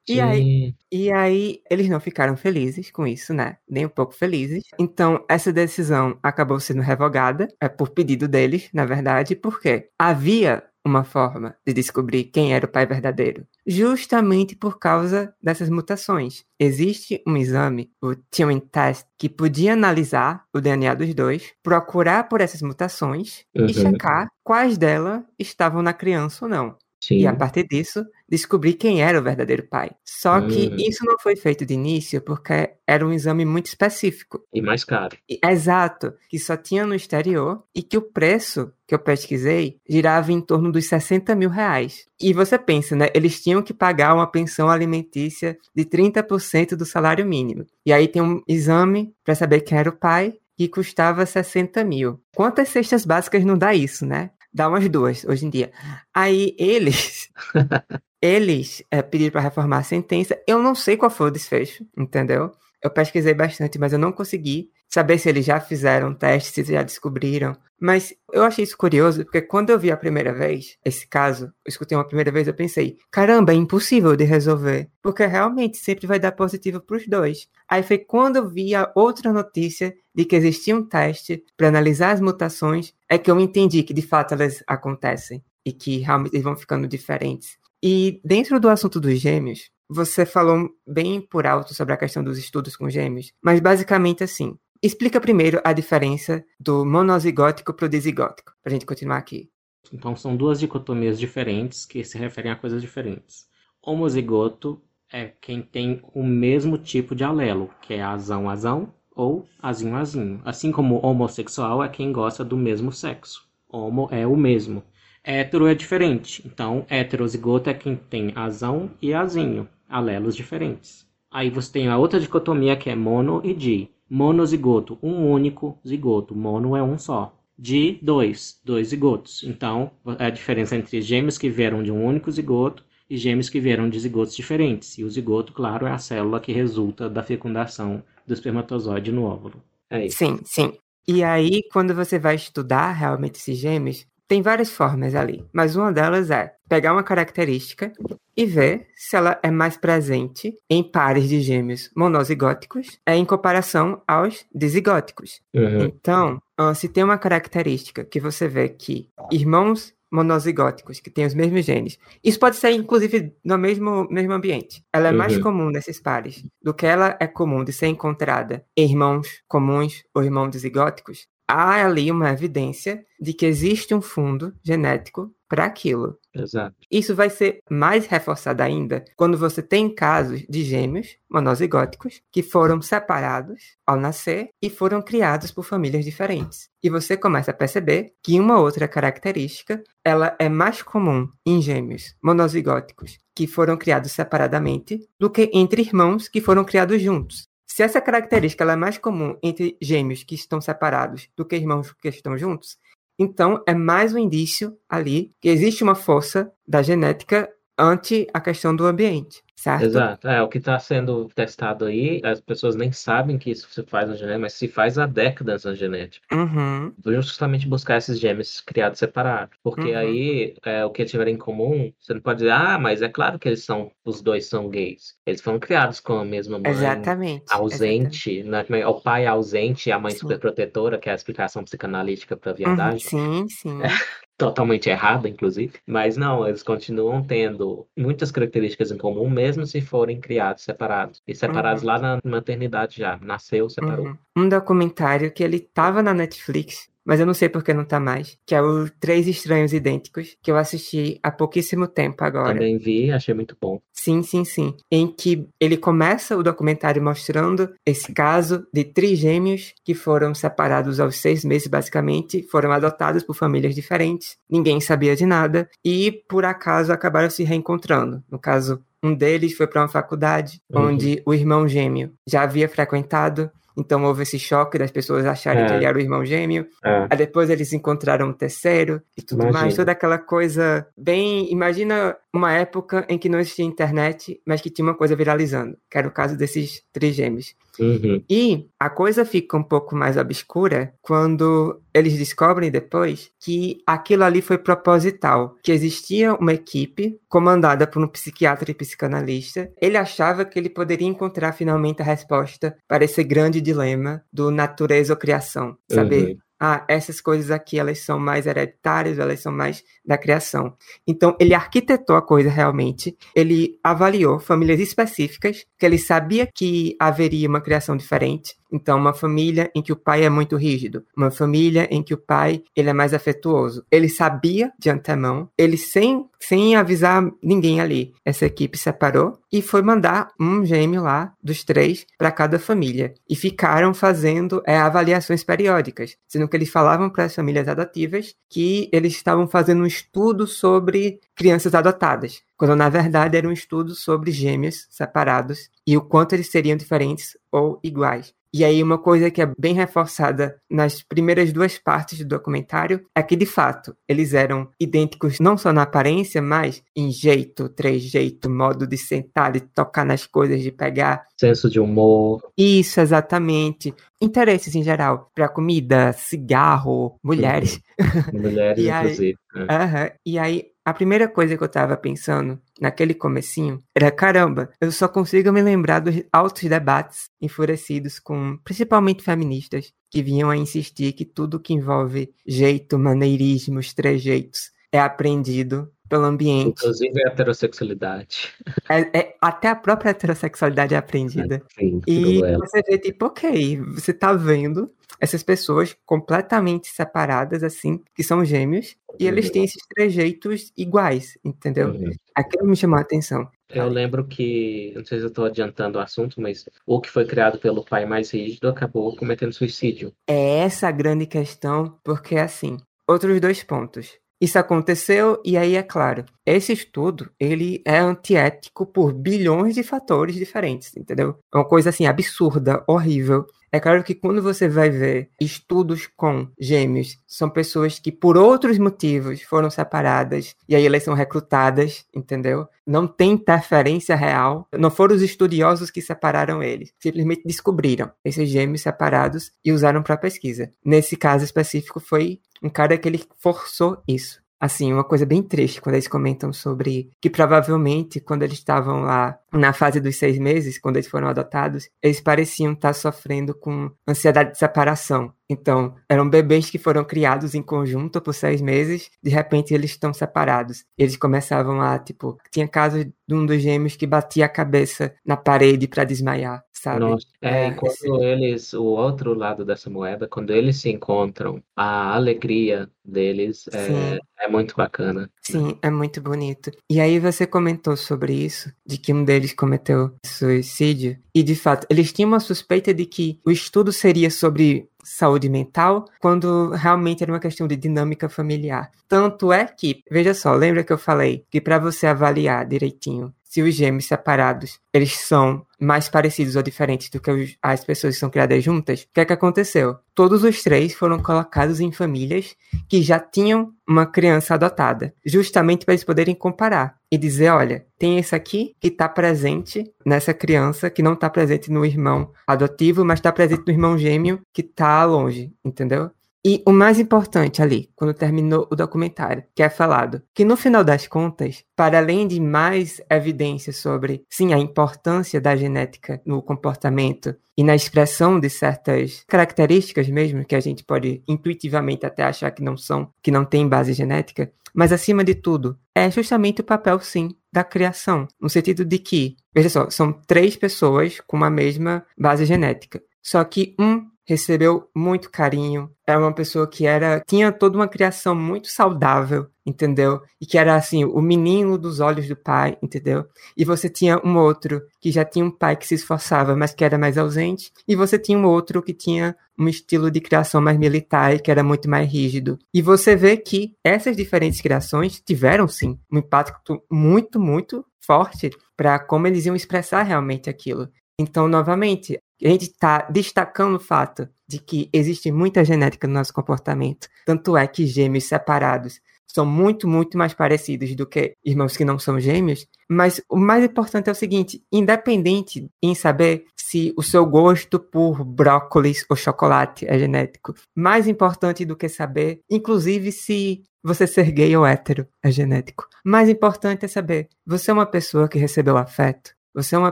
E aí, e aí eles não ficaram felizes com isso, né? Nem um pouco felizes. Então, essa decisão acabou sendo revogada, é por pedido deles, na verdade, porque havia uma forma de descobrir quem era o pai verdadeiro, justamente por causa dessas mutações. Existe um exame, o Turing Test, que podia analisar o DNA dos dois, procurar por essas mutações uhum. e checar quais delas estavam na criança ou não. Sim. E a partir disso, descobrir quem era o verdadeiro pai. Só que hum. isso não foi feito de início porque era um exame muito específico. E mais caro. Exato, que só tinha no exterior e que o preço que eu pesquisei girava em torno dos 60 mil reais. E você pensa, né? Eles tinham que pagar uma pensão alimentícia de 30% do salário mínimo. E aí tem um exame para saber quem era o pai que custava 60 mil. Quantas cestas básicas não dá isso, né? Dá umas duas hoje em dia. Aí eles. eles é, pediram para reformar a sentença. Eu não sei qual foi o desfecho, entendeu? Eu pesquisei bastante, mas eu não consegui saber se eles já fizeram teste, se já descobriram. Mas eu achei isso curioso, porque quando eu vi a primeira vez esse caso, eu escutei uma primeira vez, eu pensei, caramba, é impossível de resolver, porque realmente sempre vai dar positivo para os dois. Aí foi quando eu vi a outra notícia de que existia um teste para analisar as mutações, é que eu entendi que de fato elas acontecem e que realmente eles vão ficando diferentes. E dentro do assunto dos gêmeos, você falou bem por alto sobre a questão dos estudos com gêmeos, mas basicamente assim, Explica primeiro a diferença do monozigótico para o disigótico, para a gente continuar aqui. Então, são duas dicotomias diferentes que se referem a coisas diferentes. Homozigoto é quem tem o mesmo tipo de alelo, que é azão-azão ou azinho-azinho. Assim como homossexual é quem gosta do mesmo sexo. Homo é o mesmo. Hétero é diferente. Então, heterozigoto é quem tem azão e azinho, alelos diferentes. Aí você tem a outra dicotomia que é mono e di. Monozigoto, um único zigoto. Mono é um só. Di, dois, dois zigotos. Então, a diferença entre gêmeos que vieram de um único zigoto e gêmeos que vieram de zigotos diferentes. E o zigoto, claro, é a célula que resulta da fecundação do espermatozoide no óvulo. É isso. Sim, sim. E aí, quando você vai estudar realmente esses gêmeos, tem várias formas ali, mas uma delas é pegar uma característica e ver se ela é mais presente em pares de gêmeos monozigóticos é, em comparação aos disigóticos. Uhum. Então, se tem uma característica que você vê que irmãos monozigóticos, que têm os mesmos genes. Isso pode ser, inclusive, no mesmo, mesmo ambiente. Ela é uhum. mais comum nesses pares do que ela é comum de ser encontrada em irmãos comuns ou irmãos dizigóticos há ali uma evidência de que existe um fundo genético para aquilo. Exato. Isso vai ser mais reforçado ainda quando você tem casos de gêmeos monozigóticos que foram separados ao nascer e foram criados por famílias diferentes. E você começa a perceber que uma outra característica, ela é mais comum em gêmeos monozigóticos que foram criados separadamente do que entre irmãos que foram criados juntos. Se essa característica é mais comum entre gêmeos que estão separados do que irmãos que estão juntos, então é mais um indício ali que existe uma força da genética ante a questão do ambiente certo? Exato. É, o que está sendo testado aí, as pessoas nem sabem que isso se faz na genética, mas se faz há décadas na genética. Uhum. Justamente buscar esses gêmeos criados separados. Porque uhum. aí, é, o que tiverem em comum, você não pode dizer, ah, mas é claro que eles são, os dois são gays. Eles foram criados com a mesma mãe. Exatamente. Ausente, exatamente. Né? o pai ausente e a mãe sim. superprotetora, que é a explicação psicanalítica para a verdade. Uhum. Sim, sim. É totalmente errada, inclusive. Mas não, eles continuam tendo muitas características em comum, mesmo se forem criados separados. E separados uhum. lá na maternidade já. Nasceu, separou. Uhum. Um documentário que ele tava na Netflix, mas eu não sei porque não tá mais, que é o Três Estranhos Idênticos, que eu assisti há pouquíssimo tempo agora. Também vi, achei muito bom. Sim, sim, sim. Em que ele começa o documentário mostrando esse caso de trigêmeos que foram separados aos seis meses, basicamente, foram adotados por famílias diferentes, ninguém sabia de nada, e por acaso acabaram se reencontrando. No caso, um deles foi para uma faculdade uhum. onde o irmão gêmeo já havia frequentado então houve esse choque das pessoas acharem é. que ele era o irmão gêmeo. É. Aí depois eles encontraram um terceiro e tudo imagina. mais. Toda aquela coisa bem. Imagina uma época em que não existia internet, mas que tinha uma coisa viralizando, que era o caso desses trigêmeos. Uhum. E a coisa fica um pouco mais obscura quando eles descobrem depois que aquilo ali foi proposital, que existia uma equipe comandada por um psiquiatra e psicanalista. Ele achava que ele poderia encontrar finalmente a resposta para esse grande dilema do natureza ou criação, saber uhum ah, essas coisas aqui elas são mais hereditárias, elas são mais da criação. Então, ele arquitetou a coisa realmente, ele avaliou famílias específicas, que ele sabia que haveria uma criação diferente, então, uma família em que o pai é muito rígido, uma família em que o pai ele é mais afetuoso. Ele sabia de antemão, ele sem, sem avisar ninguém ali, essa equipe separou e foi mandar um gêmeo lá dos três para cada família e ficaram fazendo é, avaliações periódicas, sendo que eles falavam para as famílias adotivas que eles estavam fazendo um estudo sobre crianças adotadas, quando na verdade era um estudo sobre gêmeos separados e o quanto eles seriam diferentes ou iguais. E aí, uma coisa que é bem reforçada nas primeiras duas partes do documentário é que, de fato, eles eram idênticos não só na aparência, mas em jeito, trejeito, modo de sentar, de tocar nas coisas, de pegar. Senso de humor. Isso, exatamente. Interesses em geral, para comida, cigarro, mulheres. Mulheres, inclusive. Aí, uh -huh, e aí, a primeira coisa que eu tava pensando naquele comecinho era, caramba, eu só consigo me lembrar dos altos debates enfurecidos com principalmente feministas que vinham a insistir que tudo que envolve jeito, maneirismos, trejeitos é aprendido pelo ambiente. Inclusive a heterossexualidade. É, é, até a própria heterossexualidade é aprendida. É, sim, e você vê, tipo, ok, você tá vendo essas pessoas completamente separadas, assim, que são gêmeos, e eles têm esses trejeitos iguais, entendeu? Uhum. Aquilo me chamou a atenção. Eu lembro que, não sei se eu estou adiantando o assunto, mas o que foi criado pelo pai mais rígido acabou cometendo suicídio. É essa a grande questão, porque assim, outros dois pontos. Isso aconteceu e aí é claro, esse estudo ele é antiético por bilhões de fatores diferentes, entendeu? É uma coisa assim absurda, horrível. É claro que quando você vai ver estudos com gêmeos, são pessoas que por outros motivos foram separadas e aí elas são recrutadas, entendeu? Não tem interferência real. Não foram os estudiosos que separaram eles. Simplesmente descobriram esses gêmeos separados e usaram para pesquisa. Nesse caso específico foi um cara que ele forçou isso. Assim, uma coisa bem triste quando eles comentam sobre que provavelmente quando eles estavam lá na fase dos seis meses, quando eles foram adotados, eles pareciam estar sofrendo com ansiedade de separação. Então, eram bebês que foram criados em conjunto por seis meses, de repente eles estão separados. Eles começavam a, tipo, tinha casos de um dos gêmeos que batia a cabeça na parede para desmaiar, sabe? Nossa, é, é quando esse... eles, o outro lado dessa moeda, quando eles se encontram, a alegria deles é, é muito bacana. Sim, é muito bonito. E aí você comentou sobre isso, de que um deles cometeu suicídio, e de fato, eles tinham uma suspeita de que o estudo seria sobre saúde mental, quando realmente era uma questão de dinâmica familiar. Tanto é que, veja só, lembra que eu falei que para você avaliar direitinho se os gêmeos separados eles são mais parecidos ou diferentes do que os, as pessoas que são criadas juntas, o que é que aconteceu? Todos os três foram colocados em famílias que já tinham uma criança adotada, justamente para eles poderem comparar e dizer, olha, tem esse aqui que está presente nessa criança que não está presente no irmão adotivo, mas está presente no irmão gêmeo que está longe, entendeu? E o mais importante ali, quando terminou o documentário, que é falado que no final das contas, para além de mais evidências sobre, sim, a importância da genética no comportamento e na expressão de certas características mesmo, que a gente pode intuitivamente até achar que não são, que não tem base genética, mas acima de tudo, é justamente o papel, sim, da criação, no sentido de que, veja só, são três pessoas com a mesma base genética. Só que um recebeu muito carinho, é uma pessoa que era tinha toda uma criação muito saudável, entendeu? E que era assim, o menino dos olhos do pai, entendeu? E você tinha um outro que já tinha um pai que se esforçava, mas que era mais ausente, e você tinha um outro que tinha um estilo de criação mais militar e que era muito mais rígido. E você vê que essas diferentes criações tiveram sim um impacto muito, muito forte para como eles iam expressar realmente aquilo. Então, novamente, a gente está destacando o fato de que existe muita genética no nosso comportamento. Tanto é que gêmeos separados são muito, muito mais parecidos do que irmãos que não são gêmeos. Mas o mais importante é o seguinte: independente em saber se o seu gosto por brócolis ou chocolate é genético, mais importante do que saber, inclusive, se você ser gay ou hétero é genético. Mais importante é saber: você é uma pessoa que recebeu afeto? Você é uma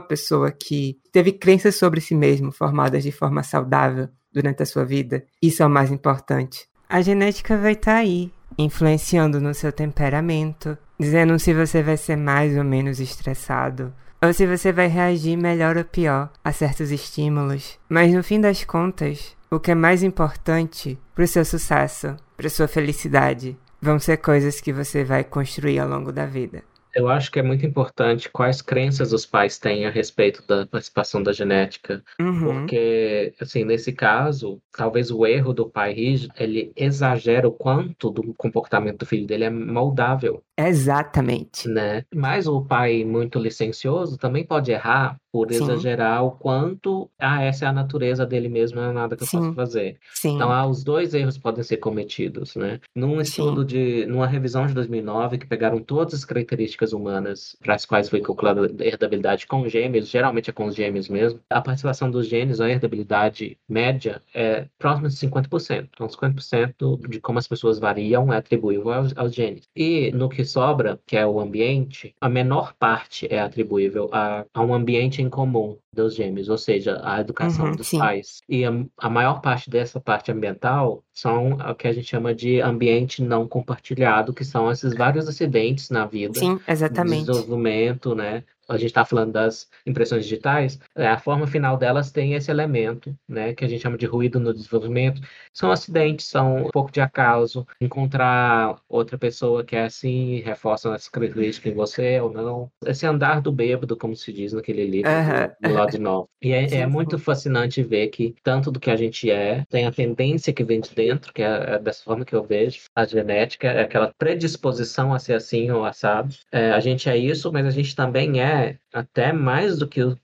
pessoa que teve crenças sobre si mesmo formadas de forma saudável durante a sua vida. Isso é o mais importante. A genética vai estar tá aí, influenciando no seu temperamento, dizendo se você vai ser mais ou menos estressado, ou se você vai reagir melhor ou pior a certos estímulos. Mas no fim das contas, o que é mais importante para o seu sucesso, para sua felicidade, vão ser coisas que você vai construir ao longo da vida. Eu acho que é muito importante quais crenças os pais têm a respeito da participação da genética, Uhum. porque, assim, nesse caso, talvez o erro do pai rígido, ele exagera o quanto do comportamento do filho dele é moldável, Exatamente. né? Mas o pai muito licencioso também pode errar por Sim. exagerar o quanto, ah, essa é a natureza dele mesmo, não é nada que eu posso Sim. fazer. Sim. Então, ah, os dois erros podem ser cometidos, né? Num estudo de, numa revisão de 2009, que pegaram todas as características humanas para as quais foi calculada a herdabilidade com gêmeos, geralmente é com os gêmeos mesmo, a participação dos genes, a herdabilidade média é próxima de 50%. Então, 50% de como as pessoas variam é atribuível aos, aos genes. E no que sobra, que é o ambiente, a menor parte é atribuível a, a um ambiente em comum dos gêmeos, ou seja, a educação Uhum, dos sim. pais. E a, a maior parte dessa parte ambiental são o que a gente chama de ambiente não compartilhado, que são esses vários acidentes na vida, Sim, exatamente. desenvolvimento, né? A gente está falando das impressões digitais, é, a forma final delas tem esse elemento, né, que a gente chama de ruído no desenvolvimento. São acidentes, são um pouco de acaso. Encontrar outra pessoa que é assim, reforça essa característica em você ou não. Esse andar do bêbado, como se diz naquele livro Aham. do, do Lado Novo. E é, é muito fascinante ver que tanto do que a gente é, tem a tendência que vem de dentro, que é, é dessa forma que eu vejo, a genética, é aquela predisposição a ser assim ou assado. É, a gente é isso, mas a gente também é até mais do que a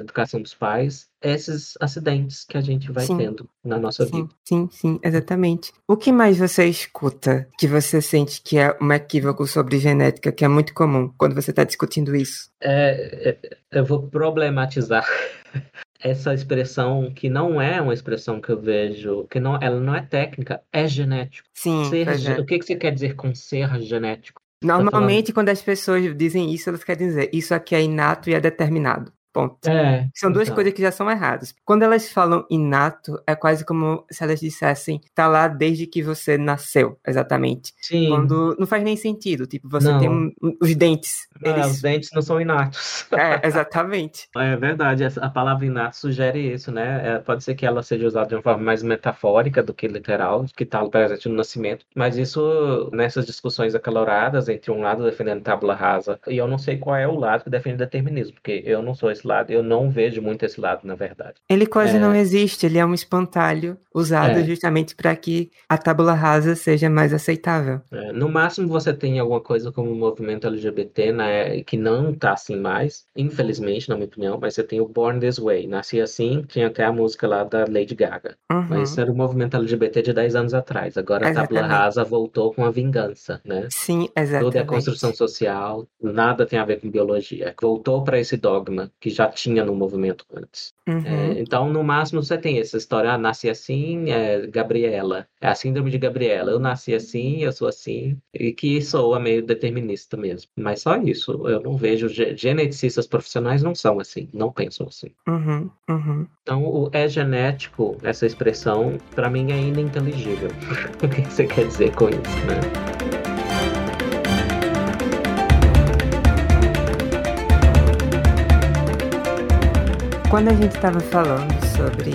educação dos pais, esses acidentes que a gente vai Sim. tendo na nossa Sim, vida. sim, sim, exatamente. O que mais você escuta que você sente que é um equívoco sobre genética, que é muito comum quando você está discutindo isso? É, é, eu vou problematizar essa expressão que não é uma expressão que eu vejo, que não, ela não é técnica, é genético. Sim, Ser é. O que, que você quer dizer com ser genético? Tá Normalmente, quando as pessoas dizem isso, elas querem dizer isso aqui é inato e é determinado. Ponto. É, São duas então. coisas que já são erradas. Quando elas falam inato, é quase como se elas dissessem tá lá desde que você nasceu, exatamente. Sim, Quando não faz nem sentido. Tipo, você Não. tem um- os dentes. Ah, Eles... os dentes não são inatos. É, exatamente. É verdade, a palavra inato sugere isso, né? É, pode ser que ela seja usada de uma forma mais metafórica do que literal, que está presente no nascimento, mas isso nessas discussões acaloradas entre um lado defendendo tábula rasa, e eu não sei qual é o lado que defende determinismo, porque eu não sou esse lado, eu não vejo muito esse lado, na verdade. Ele quase É. não existe, ele é um espantalho usado É. justamente para que a tábula rasa seja mais aceitável. É, no máximo você tem alguma coisa como o movimento LGBT, né, que não tá assim mais, infelizmente, na minha opinião, mas você tem o Born This Way, Nasci Assim, tinha até a música lá da Lady Gaga. Uhum. Mas isso era o movimento LGBT de 10 anos atrás. Agora a tábula Exatamente. rasa voltou com a vingança, né? Sim, Tudo é exatamente. construção social, nada tem a ver com biologia. Voltou para esse dogma que já tinha no movimento antes. Uhum. É, então, no máximo, você tem essa história, ah, nasci assim, é Gabriela. É a síndrome de Gabriela. Eu nasci assim, eu sou assim, e que soa meio determinista mesmo. Mas só isso, eu não vejo. ge- Geneticistas profissionais não são assim, não pensam assim. Uhum, uhum. Então, o é genético, essa expressão, para mim é ininteligível. o que você quer dizer com isso, né? Quando a gente estava falando sobre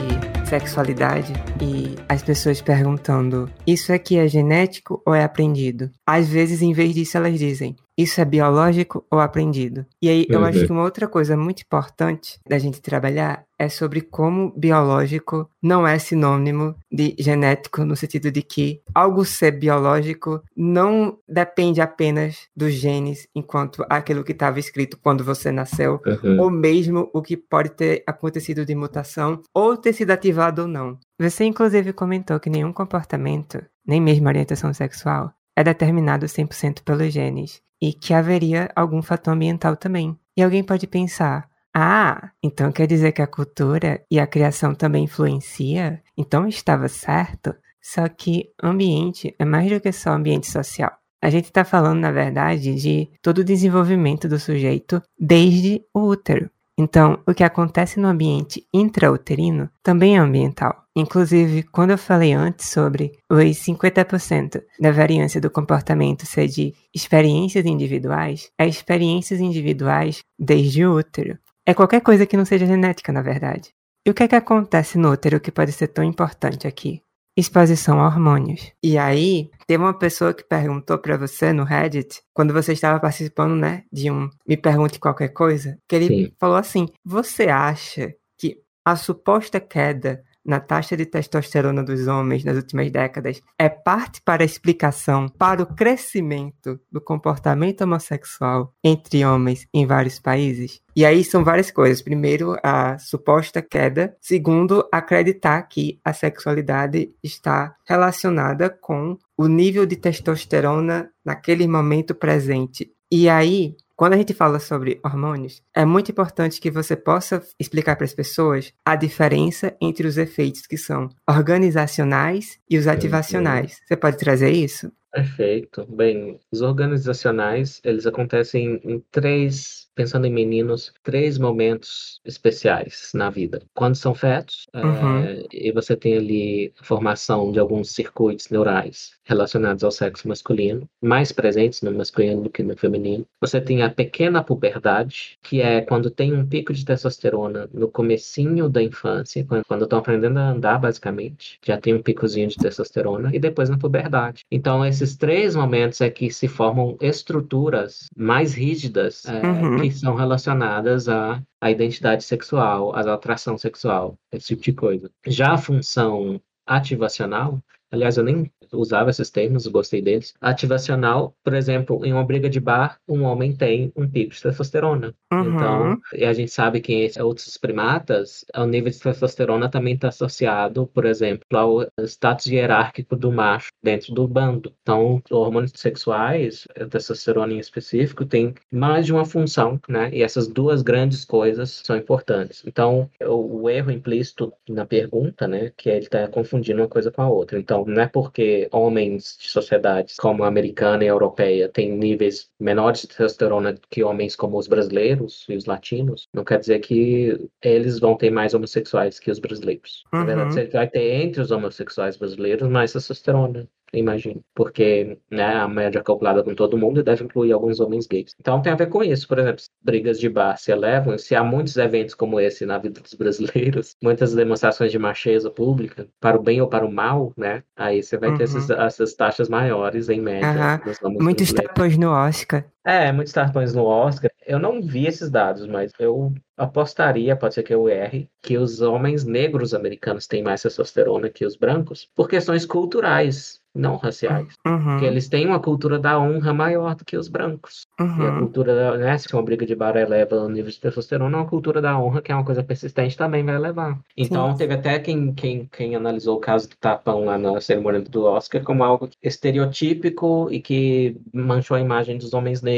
sexualidade e as pessoas perguntando: isso aqui é genético ou é aprendido? Às vezes, em vez disso, elas dizem: isso é biológico ou aprendido? E aí eu uhum. acho que uma outra coisa muito importante da gente trabalhar é sobre como biológico não é sinônimo de genético, no sentido de que algo ser biológico não depende apenas dos genes, enquanto aquilo que estava escrito quando você nasceu, uhum. ou mesmo o que pode ter acontecido de mutação, ou ter sido ativado ou não. Você, inclusive, comentou que nenhum comportamento, nem mesmo orientação sexual, é determinado 100% pelos genes e que haveria algum fator ambiental também. E alguém pode pensar: ah, então quer dizer que a cultura e a criação também influencia? Então estava certo? Só que ambiente é mais do que só ambiente social. A gente está falando, na verdade, de todo o desenvolvimento do sujeito desde o útero. Então, o que acontece no ambiente intrauterino também é ambiental. Inclusive, quando eu falei antes sobre os 50% da variância do comportamento ser de experiências individuais, é experiências individuais desde o útero. É qualquer coisa que não seja genética, na verdade. E o que é que acontece no útero que pode ser tão importante aqui? Exposição a hormônios. E aí, teve uma pessoa que perguntou para você no Reddit, quando você estava participando, né, de um Me Pergunte Qualquer Coisa, que ele Sim. falou assim: Você acha que a suposta queda na taxa de testosterona dos homens nas últimas décadas é parte para a explicação para o crescimento do comportamento homossexual entre homens em vários países? E aí são várias coisas. Primeiro, a suposta queda. Segundo, acreditar que a sexualidade está relacionada com o nível de testosterona naquele momento presente. E aí, quando a gente fala sobre hormônios, é muito importante que você possa explicar para as pessoas a diferença entre os efeitos que são organizacionais e os ativacionais. Você pode trazer isso? Perfeito. Bem, os organizacionais, eles acontecem em três pensando em meninos, três momentos especiais na vida. Quando são fetos, uhum. é, e você tem ali a formação de alguns circuitos neurais relacionados ao sexo masculino, mais presentes no masculino do que no feminino. Você tem a pequena puberdade, que é quando tem um pico de testosterona no comecinho da infância, quando estão aprendendo a andar, basicamente, já tem um picozinho de testosterona, e depois na puberdade. Então, esses três momentos é que se formam estruturas mais rígidas é, uhum que são relacionadas à, à identidade sexual, à atração sexual, esse tipo de coisa. Já a função ativacional, aliás, eu nem usava esses termos, gostei deles. Ativacional, por exemplo, em uma briga de bar, um homem tem um pico de testosterona. Uhum. Então, e a gente sabe que em outros primatas, o nível de testosterona também está associado, por exemplo, ao status hierárquico do macho dentro do bando. Então, hormônios sexuais, a testosterona em específico, tem mais de uma função, né? E essas duas grandes coisas são importantes. Então, o, o erro implícito na pergunta, né, que ele está confundindo uma coisa com a outra. Então, não é porque homens de sociedades como a americana e a europeia têm níveis menores de testosterona que homens como os brasileiros e os latinos, não quer dizer que eles vão ter mais homossexuais que os brasileiros. Uhum. Na verdade, uhum. você vai ter entre os homossexuais brasileiros mais testosterona imagino. Porque né, a média calculada com todo mundo deve incluir alguns homens gays. Então tem a ver com isso. Por exemplo, brigas de bar se elevam, se há muitos eventos como esse na vida dos brasileiros, muitas demonstrações de macheza pública, para o bem ou para o mal, né? Aí você vai uhum. ter esses, essas taxas maiores em média. Uhum. Muitos tapões no Oscar. É, muitos tapões no Oscar. Eu não vi esses dados, mas eu apostaria, pode ser que eu erre, que os homens negros americanos têm mais testosterona que os brancos por questões culturais não raciais. Uhum. Porque eles têm uma cultura da honra maior do que os brancos. Uhum. E a cultura, né, se uma briga de bar eleva o nível de testosterona, uma cultura da honra, que é uma coisa persistente, também vai levar. Então, Sim. teve até quem, quem, quem analisou o caso do tapão lá na cerimônia do Oscar como algo estereotípico e que manchou a imagem dos homens negros,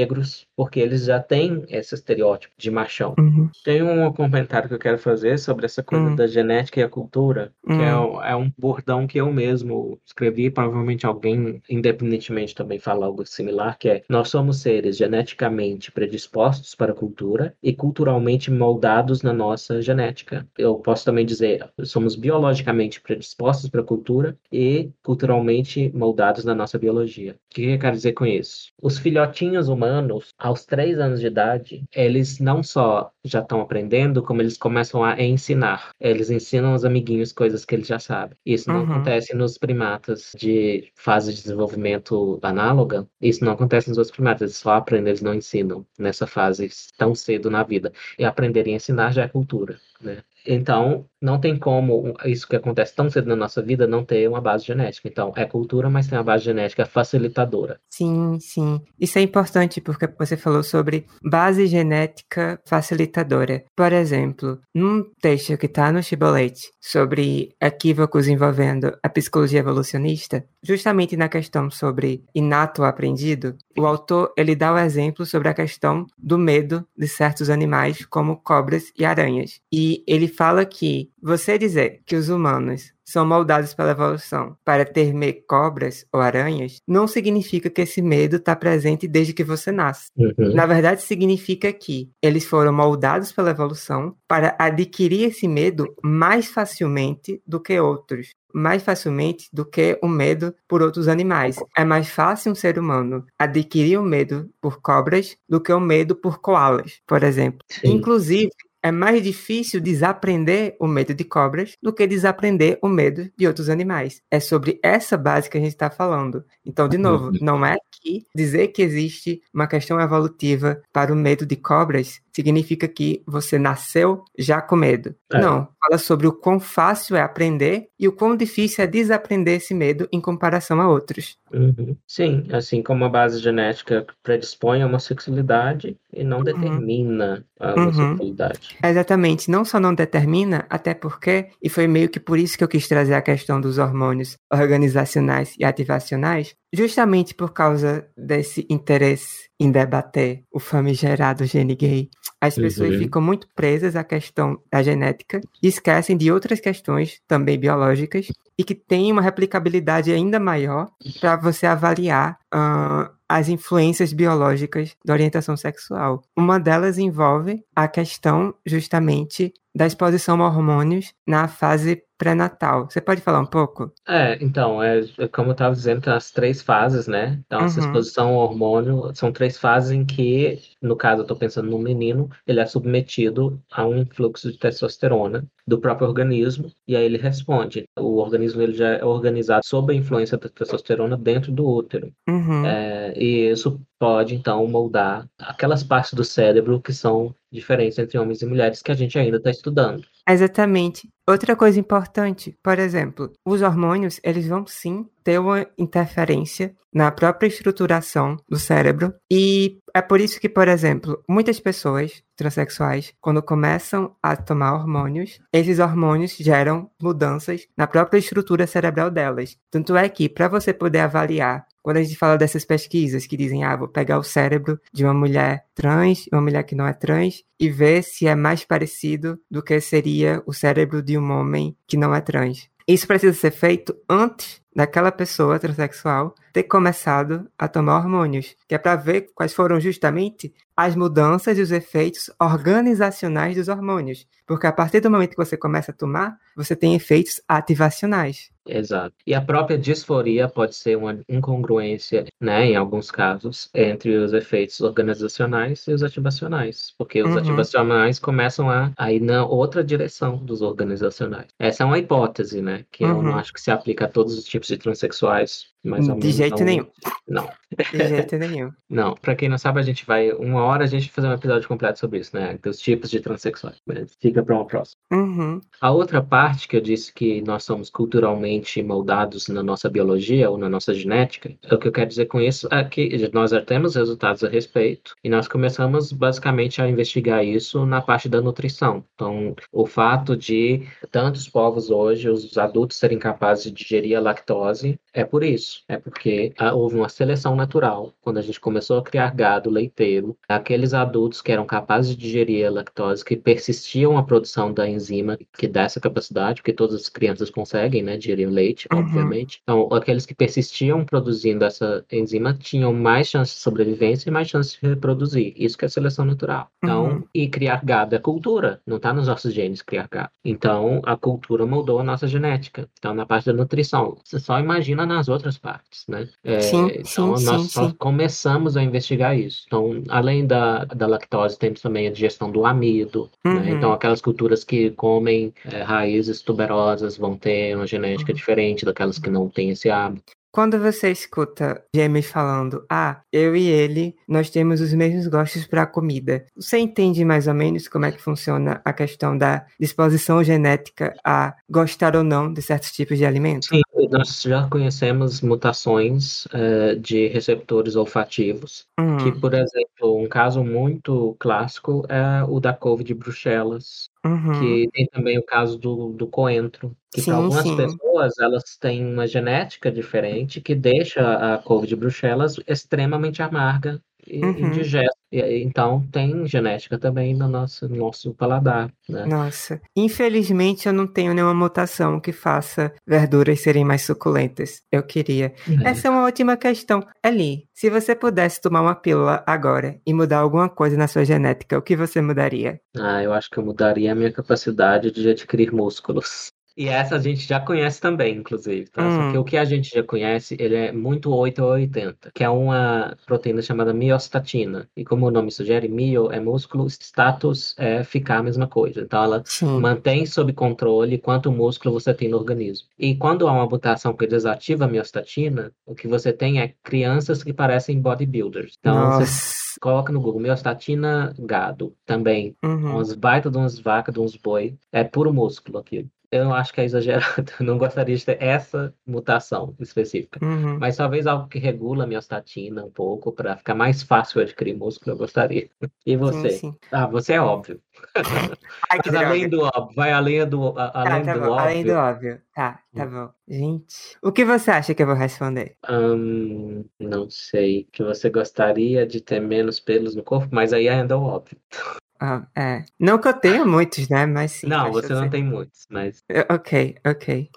porque eles já têm esse estereótipo de machão. Uhum. Tem um comentário que eu quero fazer sobre essa coisa uhum. da genética e a cultura, que é, uhum. é um bordão que eu mesmo escrevi, provavelmente provavelmente alguém, independentemente, também fala algo similar, que é nós somos seres geneticamente predispostos para a cultura e culturalmente moldados na nossa genética. Eu posso também dizer, somos biologicamente predispostos para a cultura e culturalmente moldados na nossa biologia. O que eu quero dizer com isso? Os filhotinhos humanos humanos, aos três anos de idade, eles não só já estão aprendendo, como eles começam a ensinar. Eles ensinam os amiguinhos coisas que eles já sabem. Isso não Uhum. acontece nos primatas de fase de desenvolvimento análoga. Isso não acontece nos outros primatas. Eles só aprendem, eles não ensinam nessa fase tão cedo na vida. E aprender e ensinar já é cultura, né? Então, não tem como isso que acontece tão cedo na nossa vida não ter uma base genética. Então, é cultura, mas tem uma base genética facilitadora. Sim, sim. Isso é importante porque você falou sobre base genética facilitadora. Por exemplo, num texto que está no Chibolete sobre equívocos envolvendo a psicologia evolucionista, justamente na questão sobre inato aprendido, o autor ele dá o exemplo sobre a questão do medo de certos animais como cobras e aranhas. E ele fala que você dizer que os humanos são moldados pela evolução para temer cobras ou aranhas, não significa que esse medo está presente desde que você nasce. Uhum. Na verdade, significa que eles foram moldados pela evolução para adquirir esse medo mais facilmente do que outros. Mais facilmente do que o medo por outros animais. É mais fácil um ser humano adquirir o medo por cobras do que o medo por koalas, por exemplo. Sim. Inclusive, é mais difícil desaprender o medo de cobras do que desaprender o medo de outros animais. É sobre essa base que a gente está falando. Então, de novo, não é que dizer que existe uma questão evolutiva para o medo de cobras significa que você nasceu já com medo. É. Não. Fala sobre o quão fácil é aprender e o quão difícil é desaprender esse medo em comparação a outros. Uhum. Sim, assim como a base genética predispõe a uma sexualidade e não determina a Uhum. homossexualidade. Exatamente, não só não determina, até porque, e foi meio que por isso que eu quis trazer a questão dos hormônios organizacionais e ativacionais, justamente por causa desse interesse em debater o famigerado gene gay. As pessoas Uhum. ficam muito presas à questão da genética e esquecem de outras questões também biológicas e que têm uma replicabilidade ainda maior para você avaliar ah, as influências biológicas da orientação sexual. Uma delas envolve a questão justamente da exposição a hormônios na fase pré-natal. Você pode falar um pouco? É, então, é, é como eu estava dizendo, tem as três fases, né? Então, essa Uhum. exposição ao hormônio são três fases em que, no caso, eu estou pensando no menino, ele é submetido a um influxo de testosterona do próprio organismo, e aí ele responde. O organismo ele já é organizado sob a influência da testosterona dentro do útero. Uhum. É, e isso pode, então, moldar aquelas partes do cérebro que são diferentes entre homens e mulheres que a gente ainda está estudando. Exatamente. Outra coisa importante, por exemplo, os hormônios, eles vão sim ter uma interferência na própria estruturação do cérebro e é por isso que, por exemplo, muitas pessoas transexuais, quando começam a tomar hormônios, esses hormônios geram mudanças na própria estrutura cerebral delas. Tanto é que, para você poder avaliar quando a gente fala dessas pesquisas que dizem, ah, vou pegar o cérebro de uma mulher trans uma mulher que não é trans e ver se é mais parecido do que seria o cérebro de um homem que não é trans. Isso precisa ser feito antes daquela pessoa transexual ter começado a tomar hormônios, que é para ver quais foram justamente as mudanças e os efeitos organizacionais dos hormônios. Porque a partir do momento que você começa a tomar, você tem efeitos ativacionais. Exato. E a própria disforia pode ser uma incongruência, né, em alguns casos, entre os efeitos organizacionais e os ativacionais, porque os Uhum. ativacionais começam a, a ir na outra direção dos organizacionais. Essa é uma hipótese, né, que eu não Uhum. acho que se aplica a todos os tipos de transexuais, mais ou De menos jeito não- nenhum. Não, De jeito nenhum. não. Pra quem não sabe, a gente vai, uma hora a gente vai fazer um episódio completo sobre isso, né, dos tipos de transexuais, mas fica para uma próxima. Uhum. A outra parte que eu disse que nós somos culturalmente moldados na nossa biologia ou na nossa genética, o que eu quero dizer com isso é que nós já temos resultados a respeito e nós começamos basicamente a investigar isso na parte da nutrição. Então, o fato de tantos povos hoje, os adultos serem capazes de digerir a lactose, é por isso. É porque ah, houve uma seleção natural. Quando a gente começou a criar gado leiteiro, aqueles adultos que eram capazes de digerir a lactose, que persistiam a produção da enzima que dá essa capacidade, porque todas as crianças conseguem, né, digerir o leite, Uhum. obviamente. Então, aqueles que persistiam produzindo essa enzima tinham mais chance de sobrevivência e mais chance de reproduzir. Isso que é seleção natural. Então, Uhum. e criar gado é cultura, não está nos nossos genes criar gado. Então, a cultura moldou a nossa genética. Então, na parte da nutrição, você só imagina nas outras partes, né? É, sim, então, sim, nós sim, só sim. começamos a investigar isso. Então, além da, da lactose, temos também a digestão do amido, Uhum. né? Então, aquelas culturas que comem é, raízes tuberosas vão ter uma genética Uhum. diferente daquelas que não têm esse hábito. Quando você escuta James falando, ah, eu e ele, nós temos os mesmos gostos para comida, você entende mais ou menos como é que funciona a questão da disposição genética a gostar ou não de certos tipos de alimentos? Sim, nós já conhecemos mutações é, de receptores olfativos, Hum, que, por exemplo, um caso muito clássico é o da couve de Bruxelas, uhum. que tem também o caso do, do coentro, que para algumas sim. pessoas elas têm uma genética diferente que deixa a couve de Bruxelas extremamente amarga Uhum. indigesta. E, aí, então tem genética também no nosso, no nosso paladar, né? Nossa, infelizmente eu não tenho nenhuma mutação que faça verduras serem mais suculentas. Eu queria. É. Essa é uma ótima questão. Ali, se você pudesse tomar uma pílula agora e mudar alguma coisa na sua genética, o que você mudaria? Ah, eu acho que eu mudaria a minha capacidade de adquirir músculos. E essa a gente já conhece também, inclusive, tá? Só que Hum. o que a gente já conhece, ele é muito 8 ou 80, que é uma proteína chamada miostatina. E como o nome sugere, mio é músculo, status é ficar a mesma coisa. Então ela Sim. mantém sob controle quanto músculo você tem no organismo. E quando há uma mutação que desativa a miostatina, o que você tem é crianças que parecem bodybuilders. Então você Nossa. coloca no Google miostatina gado também. Uhum. Umas baita de umas vacas, de uns boi. É puro músculo aquilo. Eu acho que é exagerado. Eu não gostaria de ter essa mutação específica. Uhum. Mas talvez algo que regula a miostatina um pouco, para ficar mais fácil adquirir músculo, eu gostaria. E Sim, você? sim. Ah, você é óbvio. Ai, Mas além droga. do óbvio, vai além do, a- Tá, além tá do bom. Além do óbvio. óbvio. Tá, tá Hum. bom. Gente, o que você acha que eu vou responder? Hum, não sei. Que você gostaria de ter menos pelos no corpo, mas aí ainda é o óbvio. Ah, é. Não que eu tenha muitos, né? Mas sim, Não, você não tem muitos, mas Ok, ok.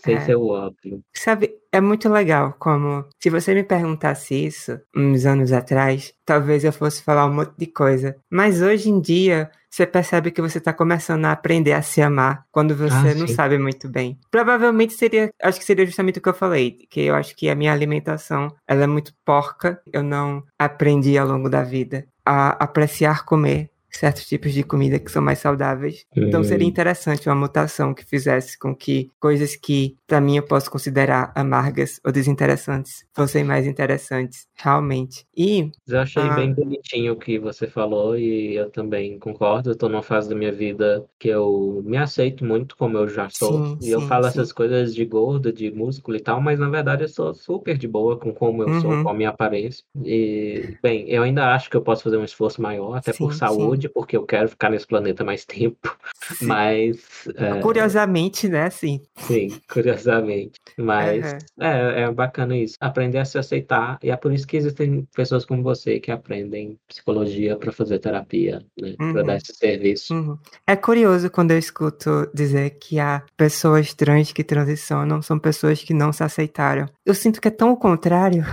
sem É. ser o óbvio. Sabe, é muito legal como se você me perguntasse isso uns anos atrás, talvez eu fosse falar um monte de coisa. Mas hoje em dia, você percebe que você tá começando a aprender a se amar quando você Ah, não sabe muito bem. Provavelmente seria, acho que seria justamente o que eu falei, que eu acho que a minha alimentação, ela é muito porca. Eu não aprendi ao longo da vida a apreciar comer certos tipos de comida que são mais saudáveis. Então seria Hum. interessante uma mutação que fizesse com que coisas que pra mim eu posso considerar amargas ou desinteressantes fossem mais interessantes, realmente. E Eu achei Ah. bem bonitinho o que você falou e eu também concordo. Eu tô numa fase da minha vida que eu me aceito muito como eu já sou. sim, E eu sim, falo sim. essas coisas de gordo, de músculo e tal, mas na verdade eu sou super de boa com como eu sou, Uhum. com a minha aparência. E, bem, eu ainda acho que eu posso fazer um esforço maior, até por Sim, sim. saúde, porque eu quero ficar nesse planeta mais tempo. Sim. Mas, é, Curiosamente, né, sim. sim, curiosamente. Mas é, é bacana isso. Aprender a se aceitar. E é por isso que existem pessoas como você que aprendem psicologia para fazer terapia, né? Para dar Uhum. esse serviço. Uhum. É curioso quando eu escuto dizer que há pessoas trans que transicionam, são pessoas que não se aceitaram. Eu sinto que é tão o contrário.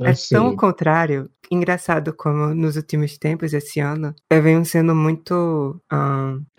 É tão o contrário. Engraçado como nos últimos tempos, esse ano, eu venho sendo muito.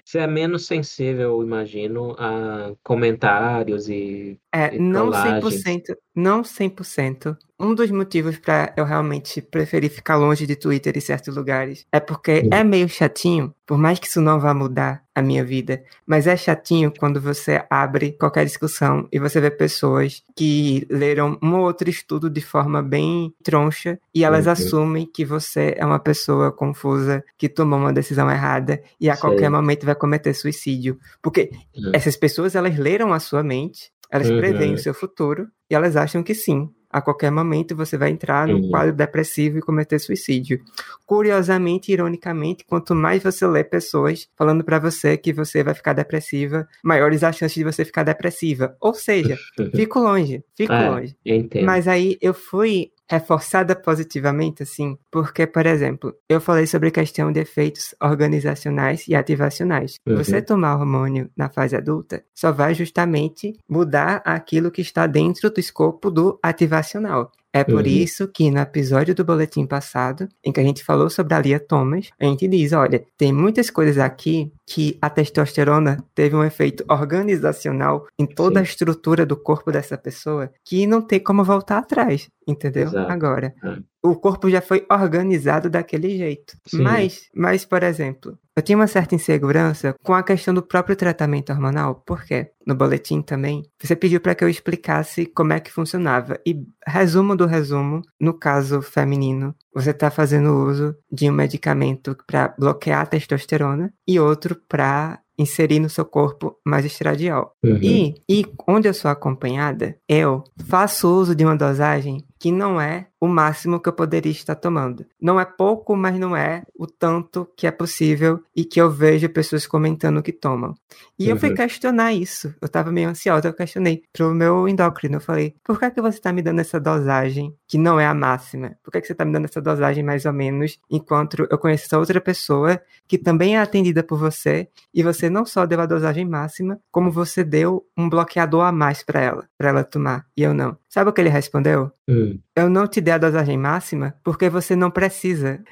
você é menos sensível, imagino, a comentários e, é, e não trollagens. 100%, não 100%. Um dos motivos pra eu realmente preferir ficar longe de Twitter em certos lugares é porque é meio chatinho, por mais que isso não vá mudar a minha vida, mas é chatinho quando você abre qualquer discussão e você vê pessoas que leram um ou outro estudo de forma bem troncha e elas Uhum. assumem que você é uma pessoa confusa, que tomou uma decisão errada e a Sei. qualquer momento vai cometer suicídio. Porque Uhum. essas pessoas, elas leram a sua mente, elas preveem Uhum. o seu futuro e elas acham que sim, a qualquer momento você vai entrar num Uhum. quadro depressivo e cometer suicídio. Curiosamente, ironicamente, quanto mais você lê pessoas falando pra você que você vai ficar depressiva, maiores as chances de você ficar depressiva. Ou seja, fico longe, fico É, longe. Mas aí eu fui reforçada positivamente, assim, porque, por exemplo, eu falei sobre a questão de efeitos organizacionais e ativacionais. Uhum. Você tomar hormônio na fase adulta só vai justamente mudar aquilo que está dentro do escopo do ativacional. É por Uhum. isso que no episódio do boletim passado, em que a gente falou sobre a Lia Thomas, a gente diz, olha, tem muitas coisas aqui que a testosterona teve um efeito organizacional em toda a Sim. estrutura do corpo dessa pessoa que não tem como voltar atrás, entendeu? Exato. Agora, É. o corpo já foi organizado daquele jeito. Sim. Mas, mas, por exemplo, eu tinha uma certa insegurança com a questão do próprio tratamento hormonal, porque no boletim também você pediu para que eu explicasse como é que funcionava. E resumo do resumo, no caso feminino, você está fazendo uso de um medicamento para bloquear a testosterona e outro para inserir no seu corpo mais estradiol. Uhum. E, e onde eu sou acompanhada, eu faço uso de uma dosagem que não é o máximo que eu poderia estar tomando. Não é pouco, mas não é o tanto que é possível e que eu vejo pessoas comentando que tomam. E eu fui Uhum. questionar isso. Eu tava meio ansiosa, eu questionei pro meu endócrino. Eu falei, por que, que você tá me dando essa dosagem que não é a máxima? Por que, que você tá me dando essa dosagem mais ou menos, enquanto eu conheço essa outra pessoa que também é atendida por você e você não só deu a dosagem máxima, como você deu um bloqueador a mais para ela, para ela tomar, e eu não. Sabe o que ele respondeu? Hum. Eu não te dei a dosagem máxima porque você não precisa.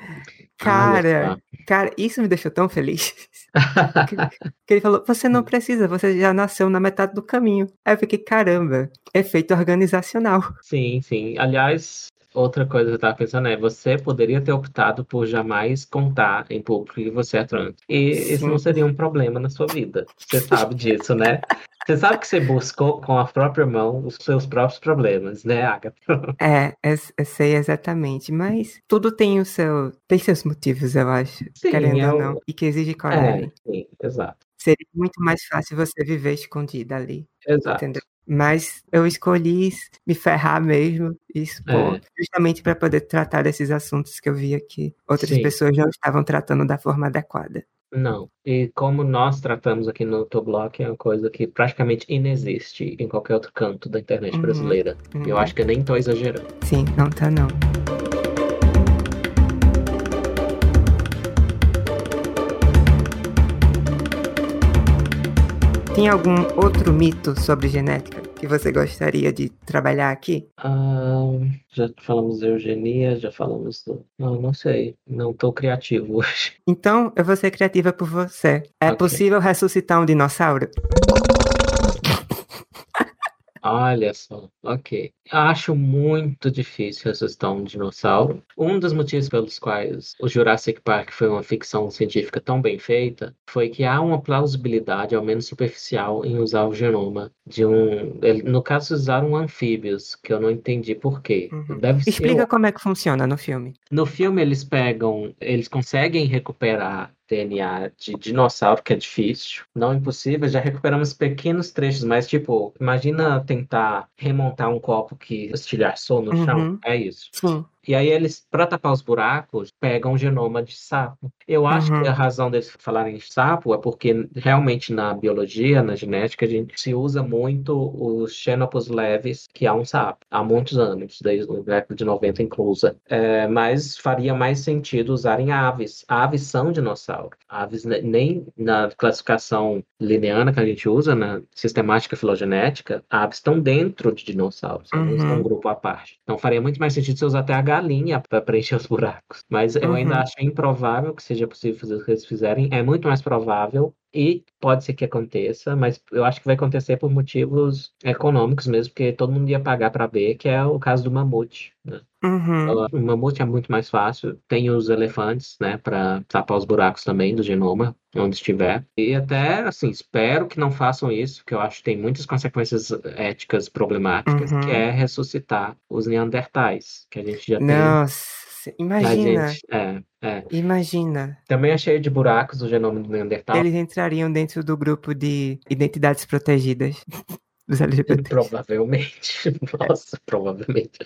Cara, Olha cara, isso me deixou tão feliz. que, que ele falou: você não precisa, você já nasceu na metade do caminho. Aí eu fiquei, caramba, efeito organizacional. Sim, sim. Aliás, outra coisa que eu tava pensando é, você poderia ter optado por jamais contar em público que você é trans. E isso Sim. não seria um problema na sua vida. Você sabe disso, né? Você sabe que você buscou com a própria mão os seus próprios problemas, né, Agatha? É, eu, eu sei exatamente, mas tudo tem o seu, tem seus motivos, eu acho, Sim, querendo é ou não, e que exige É, coragem. sim, exato. Seria muito mais fácil você viver escondida ali. Exato. Entendeu? Mas eu escolhi me ferrar mesmo e expor, É. justamente para poder tratar desses assuntos que eu via que outras Sim. pessoas não estavam tratando da forma adequada. Não. E como nós tratamos aqui no Toblock, é uma coisa que praticamente inexiste em qualquer outro canto da internet Uhum, brasileira. Eu uhum. acho que eu nem tô exagerando. Sim, não tá não. Tem algum outro mito sobre genética que você gostaria de trabalhar aqui? Ah, já falamos de eugenia, já falamos do. Não, não sei. Não tô criativo hoje. Então, eu vou ser criativa por você. É Ok. possível ressuscitar um dinossauro? Olha só, ok. Acho muito difícil ressuscitar um dinossauro. Um dos motivos pelos quais o Jurassic Park foi uma ficção científica tão bem feita foi que há uma plausibilidade, ao menos superficial, em usar o genoma de um. No caso, usaram anfíbios, que eu não entendi por quê. Uhum. Deve ser. Explica como é que funciona no filme. No filme eles pegam, eles conseguem recuperar DNA de dinossauro, que é difícil, não impossível, já recuperamos pequenos trechos, mas tipo, imagina tentar remontar um copo que estilhaçou no chão, Uhum. é isso. Sim. E aí eles, para tapar os buracos, pegam o genoma de sapo. Eu acho Uhum. que a razão deles falarem de sapo é porque realmente na biologia, na genética, a gente se usa muito os xenopos leves, que há um sapo, há muitos anos, desde o década de 90 inclusa. É, mas faria mais sentido usarem aves. Aves são dinossauros. Aves ne- nem na classificação lineana que a gente usa, na sistemática filogenética, aves estão dentro de dinossauros, não são Uhum. um grupo à parte. Então faria muito mais sentido você usar até a galinha para preencher os buracos. Mas eu ainda Uhum. acho improvável que seja possível fazer o que eles fizerem. É muito mais provável e pode ser que aconteça, mas eu acho que vai acontecer por motivos econômicos mesmo, porque todo mundo ia pagar para ver, que é o caso do mamute. Né? Uhum. O mamute é muito mais fácil. Tem os elefantes, né, para tapar os buracos também do genoma, onde estiver. E até, assim, espero que não façam isso, porque eu acho que tem muitas consequências éticas problemáticas, Uhum. que é ressuscitar os neandertais, que a gente já tem. Nossa, A imagina, gente, é, é. imagina. Também é cheio de buracos o genoma do Neandertal. Eles entrariam dentro do grupo de identidades protegidas dos LGBTs. Provavelmente. Nossa, provavelmente.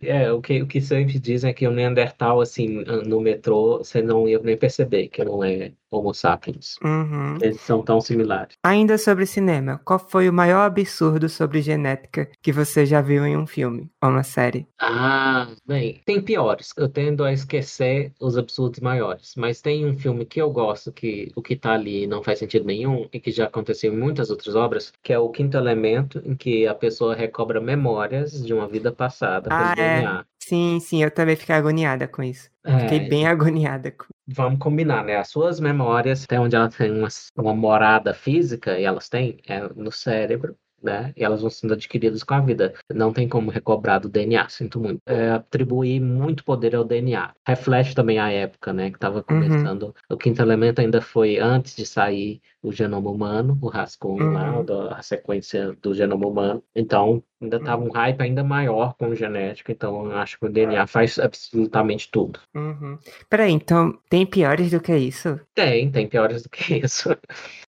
É, o que, o que sempre dizem é que o Neandertal, assim, no metrô, você não ia nem perceber que não é Homo sapiens. Uhum. Eles são tão similares. Ainda sobre cinema, qual foi o maior absurdo sobre genética que você já viu em um filme ou uma série? Ah, bem, tem piores. Eu tendo a esquecer os absurdos maiores. Mas tem um filme que eu gosto, que o que tá ali não faz sentido nenhum, e que já aconteceu em muitas outras obras, que é o Quinto Elemento, em que a pessoa recobra memórias de uma vida passada Ah, pelo é. DNA. Sim, sim, eu também fiquei agoniada com isso. É, Fiquei bem agoniada com Vamos combinar, né? As suas memórias, até onde elas têm uma, uma morada física, e elas têm, é no cérebro, né? E elas vão sendo adquiridas com a vida. Não tem como recobrar do DNA, sinto muito. É, atribuir muito poder ao DNA. Reflete também a época, né? Que estava começando. O quinto elemento ainda foi antes de sair o genoma humano, o rascunho lá, Uhum. da- a sequência do genoma humano. Então, ainda estava um hype ainda maior com genética. Então, eu acho que o DNA faz absolutamente tudo. Uhum. Peraí, então tem piores do que isso? Tem, tem piores do que isso.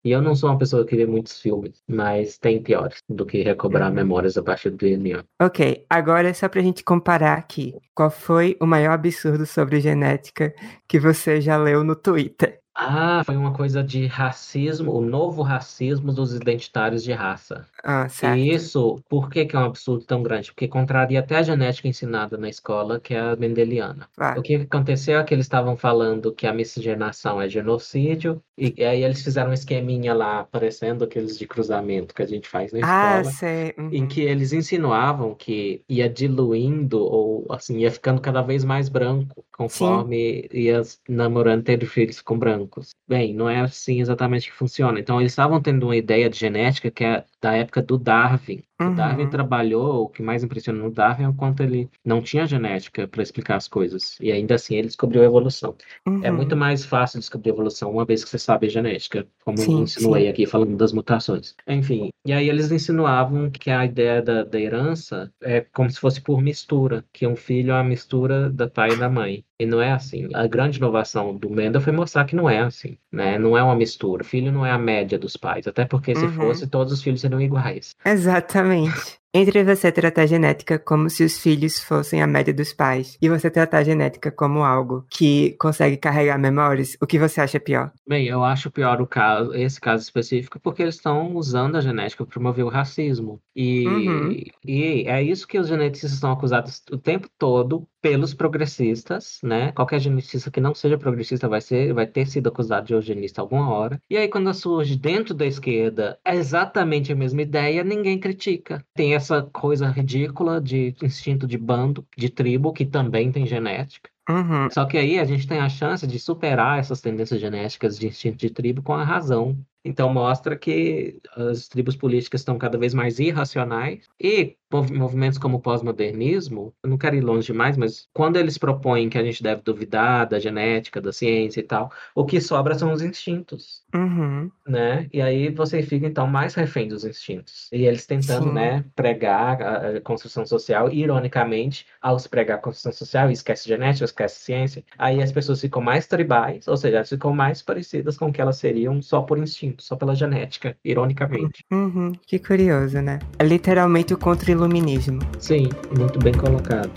E eu não sou uma pessoa que vê muitos filmes, mas tem piores do que recobrar Uhum. memórias a partir do DNA. Ok, agora é só pra gente comparar aqui. Qual foi o maior absurdo sobre genética que você já leu no Twitter? Ah, foi uma coisa de racismo, o novo racismo dos identitários de raça. Ah, certo. E isso, por que que é um absurdo tão grande? Porque contraria até a genética ensinada na escola, que é a mendeliana. O Claro. que aconteceu é que eles estavam falando que a miscigenação é genocídio, e, e aí eles fizeram um esqueminha lá, parecendo aqueles de cruzamento que a gente faz na Ah, escola. sei. em Uhum. que eles insinuavam que ia diluindo ou assim ia ficando cada vez mais branco conforme ia namorando tendo filhos com brancos. Bem, não é assim exatamente que funciona. Então eles estavam tendo uma ideia de genética que é da época do Darwin. O Darwin Uhum. trabalhou, o que mais impressiona no Darwin é o quanto ele não tinha genética para explicar as coisas. E ainda assim ele descobriu a evolução. É muito Uhum. mais fácil descobrir a evolução uma vez que você sabe a genética, como eu Sim, insinuei sim. aqui falando das mutações. Enfim, e aí eles insinuavam que a ideia da, da herança é como se fosse por mistura, que um filho é a mistura da pai e da mãe. E não é assim. A grande inovação do Mendel foi mostrar que não é assim, né? Não é uma mistura. Filho não é a média dos pais, até porque se Uhum. fosse, todos os filhos seriam iguais. Exatamente. Exatamente. Entre você tratar a genética como se os filhos fossem a média dos pais e você tratar a genética como algo que consegue carregar memórias, o que você acha pior? Bem, eu acho pior o caso, esse caso específico, porque eles estão usando a genética para promover o racismo. Uhum. E, e é isso que os geneticistas são acusados o tempo todo pelos progressistas, né? Qualquer geneticista que não seja progressista vai ser, vai ter sido acusado de eugenista alguma hora. E aí, quando surge dentro da esquerda é exatamente a mesma ideia, ninguém critica. Tem essa coisa ridícula de instinto de bando, de tribo, que também tem genética. Uhum. Só que aí a gente tem a chance de superar essas tendências genéticas de instinto de tribo com a razão. Então mostra que as tribos políticas estão cada vez mais irracionais e mov- movimentos como o pós-modernismo, eu não quero ir longe demais, mas quando eles propõem que a gente deve duvidar da genética, da ciência e tal, o que sobra são os instintos Uhum. né? E aí você fica então mais refém dos instintos. E eles tentando, Sim. né, pregar a, a construção social, ironicamente, ao se pregar a construção social, esquece genética, esquece ciência, aí as pessoas ficam mais tribais, ou seja, elas ficam mais parecidas com o que elas seriam só por instinto, só pela genética, ironicamente. Uhum. Que curioso, né? É literalmente o contra-iluminismo. Sim, muito bem colocado.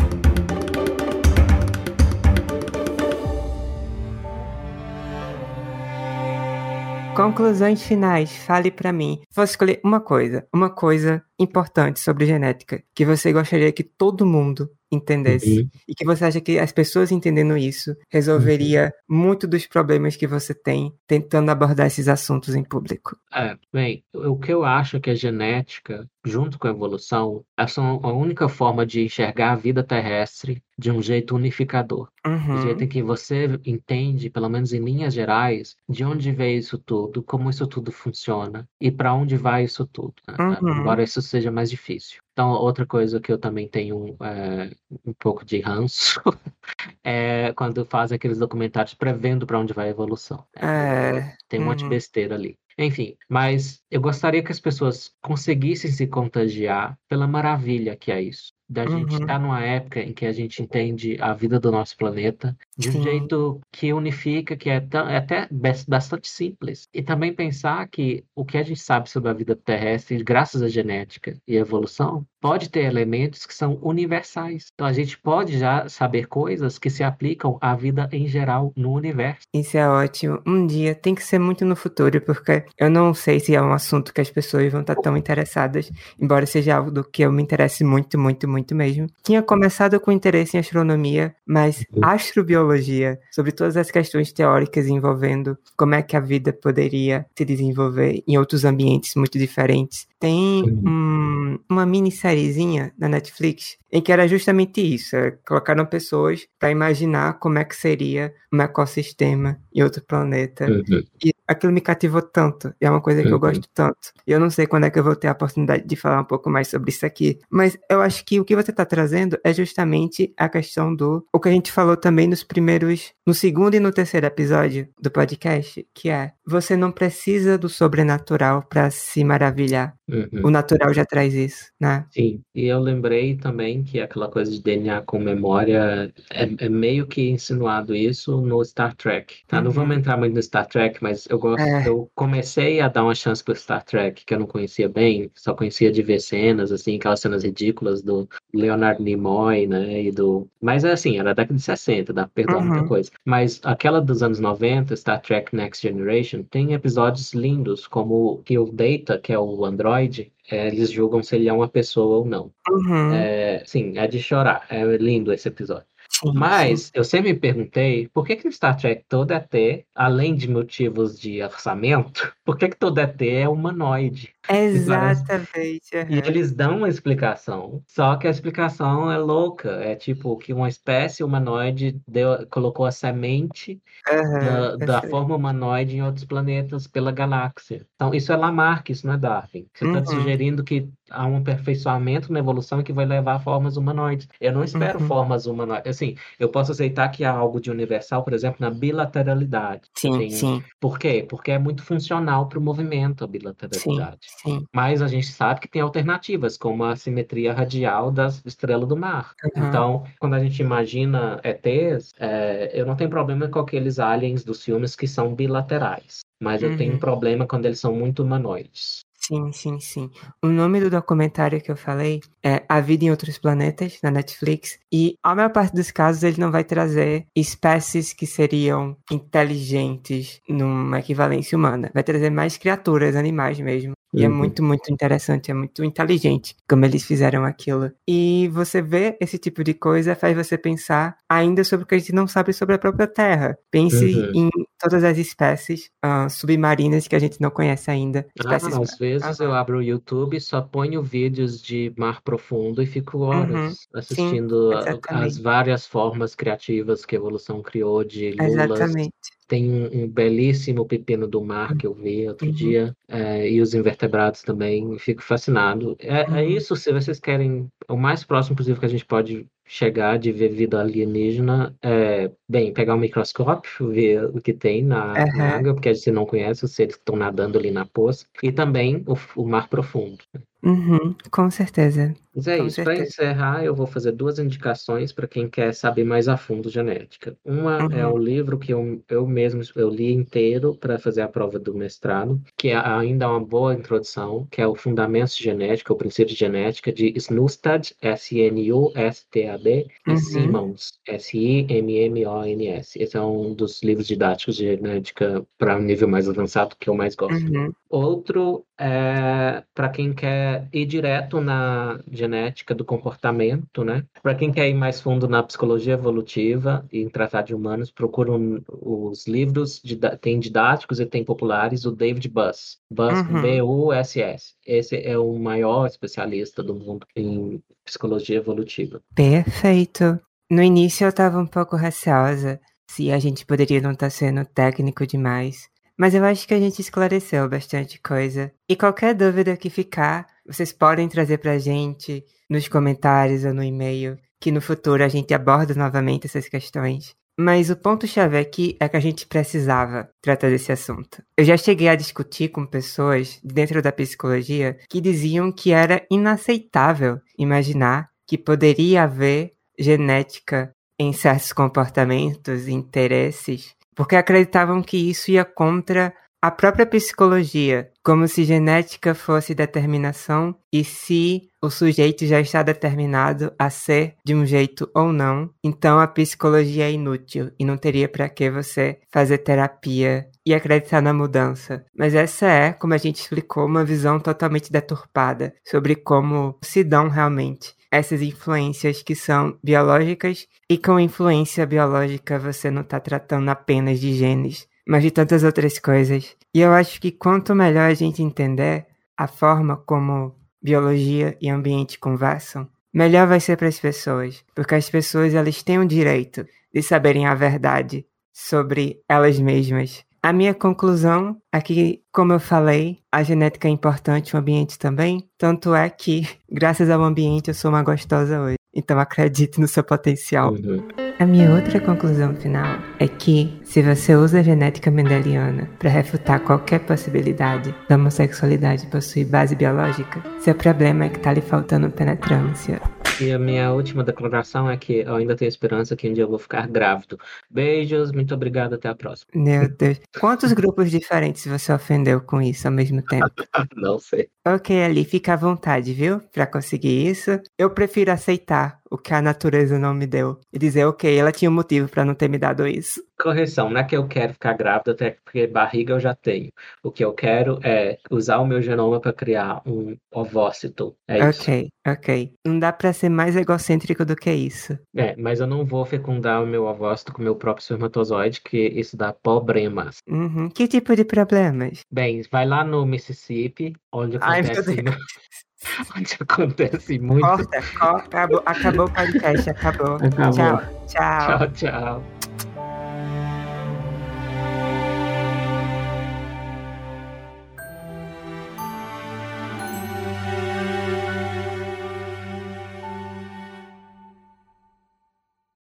Conclusões finais, fale pra mim. Vou escolher uma coisa, uma coisa importante sobre genética que você gostaria que todo mundo entendesse Uhum. e que você acha que as pessoas entendendo isso resolveria muito dos problemas que você tem tentando abordar esses assuntos em público. É, bem, o que eu acho é que a genética, junto com a evolução, é só a única forma de enxergar a vida terrestre de um jeito unificador. Do jeito Uhum. em que você entende, pelo menos em linhas gerais, de onde veio isso tudo, como isso tudo funciona e para onde vai isso tudo, né? Uhum. Embora isso seja mais difícil. Então, outra coisa que eu também tenho é, um pouco de ranço é quando faz aqueles documentários prevendo para onde vai a evolução. né? É. Tem um monte de Uhum. besteira ali. Enfim, mas eu gostaria que as pessoas conseguissem se contagiar pela maravilha que é isso. Da gente Uhum. estar numa época em que a gente entende a vida do nosso planeta de um Sim. jeito que unifica, que é, tão- é até bas- bastante simples. E também pensar que o que a gente sabe sobre a vida terrestre, graças à genética e evolução, pode ter elementos que são universais. Então a gente pode já saber coisas que se aplicam à vida em geral no universo. Isso é ótimo. Um dia tem que ser muito no futuro, porque eu não sei se é um assunto que as pessoas vão estar tão interessadas, embora seja algo do que eu me interesse muito, muito, muito mesmo. Tinha começado com interesse em astronomia, mas uhum. astrobiologia, sobre todas as questões teóricas envolvendo como é que a vida poderia se desenvolver em outros ambientes muito diferentes. Tem um, uma minissériezinha na Netflix em que era justamente isso. É, colocaram pessoas para imaginar como é que seria um ecossistema em outro planeta. Uhum. E aquilo me cativou tanto. E é uma coisa que uhum. eu gosto tanto. E eu não sei quando é que eu vou ter a oportunidade de falar um pouco mais sobre isso aqui. Mas eu acho que o que você está trazendo é justamente a questão do. O que a gente falou também nos primeiros. No segundo e no terceiro episódio do podcast, que é você não precisa do sobrenatural para se maravilhar. Uhum. O natural já traz isso, né? Sim. E eu lembrei também que aquela coisa de DNA com memória é, é meio que insinuado isso no Star Trek. Tá? Uhum. Não vamos uhum. entrar muito no Star Trek, mas eu gosto. É. Eu comecei a dar uma chance pro Star Trek, que eu não conhecia bem, só conhecia de ver cenas, assim, aquelas cenas ridículas do Leonard Nimoy, né? E do. Mas é assim, era da década de 60, dá pra perdoar uhum. muita coisa. Mas aquela dos anos 90, Star Trek Next Generation, tem episódios lindos, como que o Data, que é o android, é, eles julgam se ele é uma pessoa ou não. Uhum. É, sim, é de chorar. É lindo esse episódio. Mas eu sempre me perguntei por que, que Star Trek todo ET, além de motivos de orçamento, por que, que todo ET é humanoide? Exatamente. Uhum. E eles dão uma explicação, só que a explicação é louca. É tipo que uma espécie humanoide deu, colocou a semente uhum, da, da forma humanoide em outros planetas pela galáxia. Então, isso é Lamarck, isso não é Darwin. Você está uhum. sugerindo que há um aperfeiçoamento na evolução que vai levar a formas humanoides. Eu não espero uhum. formas humanoides. Assim, eu posso aceitar que há algo de universal, por exemplo, na bilateralidade. Sim, Tem... sim. Por quê? Porque é muito funcional para o movimento a bilateralidade. Sim. Sim. Mas a gente sabe que tem alternativas, como a simetria radial das estrelas do mar. Uhum. Então, quando a gente imagina ETs, é, eu não tenho problema com aqueles aliens dos filmes que são bilaterais. Mas uhum. eu tenho um uhum. problema quando eles são muito humanoides. Sim, sim, sim. O nome do documentário que eu falei é A Vida em Outros Planetas, na Netflix. E a maior parte dos casos ele não vai trazer espécies que seriam inteligentes numa equivalência humana. Vai trazer mais criaturas, animais mesmo. E é uhum. muito, muito interessante, é muito inteligente como eles fizeram aquilo. E você vê esse tipo de coisa faz você pensar ainda sobre o que a gente não sabe sobre a própria Terra. Pense uhum. em todas as espécies uh, submarinas que a gente não conhece ainda. Espécies... Ah, às vezes uhum. eu abro o YouTube, só ponho vídeos de mar profundo e fico horas uhum. assistindo Sim, as várias formas criativas que a evolução criou de lulas. Exatamente tem um, um, belíssimo pepino do mar que eu vi outro uhum. dia, é, e os invertebrados também, fico fascinado. É, é, uhum. isso, se vocês querem, o mais próximo possível que a gente pode chegar de ver vida alienígena, é, bem, pegar um microscópio, ver o que tem na, uhum. na água, porque a gente não conhece os seres que estão nadando ali na poça, e também o, o mar profundo. Uhum, com certeza. Mas é com isso. Para encerrar, eu vou fazer duas indicações para quem quer saber mais a fundo genética. Uma uhum. é o livro que eu, eu mesmo eu li inteiro para fazer a prova do mestrado, que é ainda uma boa introdução, que é o Fundamentos de Genética, o Princípio de Genética, de Snustad, S-N-U-S-T-A-D, uhum. e Simmons, S-I-M-M-O-N-S. Esse é um dos livros didáticos de genética para um nível mais avançado que eu mais gosto. Uhum. Outro é para quem quer ir direto na genética do comportamento, né? Para quem quer ir mais fundo na psicologia evolutiva e em tratar de humanos, procuram os livros, tem didáticos e tem populares, o David Buss, Buss, uhum. B-U-S-S. Esse é o maior especialista do mundo em psicologia evolutiva. Perfeito. No início eu estava um pouco receosa se a gente poderia não estar tá sendo técnico demais. Mas eu acho que a gente esclareceu bastante coisa. E qualquer dúvida que ficar, vocês podem trazer pra gente nos comentários ou no e-mail, que no futuro a gente aborda novamente essas questões. Mas o ponto-chave aqui é que a gente precisava tratar desse assunto. Eu já cheguei a discutir com pessoas dentro da psicologia que diziam que era inaceitável imaginar que poderia haver genética em certos comportamentos, interesses porque acreditavam que isso ia contra a própria psicologia, como se genética fosse determinação e se o sujeito já está determinado a ser de um jeito ou não, então a psicologia é inútil e não teria para que você fazer terapia e acreditar na mudança. Mas essa é, como a gente explicou, uma visão totalmente deturpada sobre como se dão realmente essas influências que são biológicas e com influência biológica você não está tratando apenas de genes, mas de tantas outras coisas. E eu acho que quanto melhor a gente entender a forma como biologia e ambiente conversam, melhor vai ser para as pessoas, porque as pessoas elas têm o direito de saberem a verdade sobre elas mesmas. A minha conclusão é que, como eu falei, a genética é importante, o ambiente também. Tanto é que, graças ao ambiente, eu sou uma gostosa hoje. Então acredite no seu potencial. Uhum. A minha outra conclusão final é que, se você usa a genética mendeliana para refutar qualquer possibilidade da homossexualidade possuir base biológica, seu problema é que tá lhe faltando penetrância. E a minha última declaração é que eu ainda tenho esperança que um dia eu vou ficar grávido. Beijos, muito obrigado, até a próxima. Meu Deus. Quantos grupos diferentes você ofendeu com isso ao mesmo tempo? Não sei. Ok, Ali, fica à vontade, viu? Para conseguir isso. Eu prefiro aceitar o que a natureza não me deu. E dizer, ok, ela tinha um motivo para não ter me dado isso. Correção, não é que eu quero ficar grávida, até porque barriga eu já tenho. O que eu quero é usar o meu genoma para criar um ovócito. É isso. Ok, ok. Não dá para ser mais egocêntrico do que isso. É, mas eu não vou fecundar o meu ovócito com o meu próprio espermatozoide, que isso dá problemas. Uhum. Que tipo de problemas? Bem, vai lá no Mississippi, onde acontece. Ai, onde acontece muito. Corta, corta, acabou, acabou o podcast, acabou. acabou. Tchau, tchau. Tchau, tchau.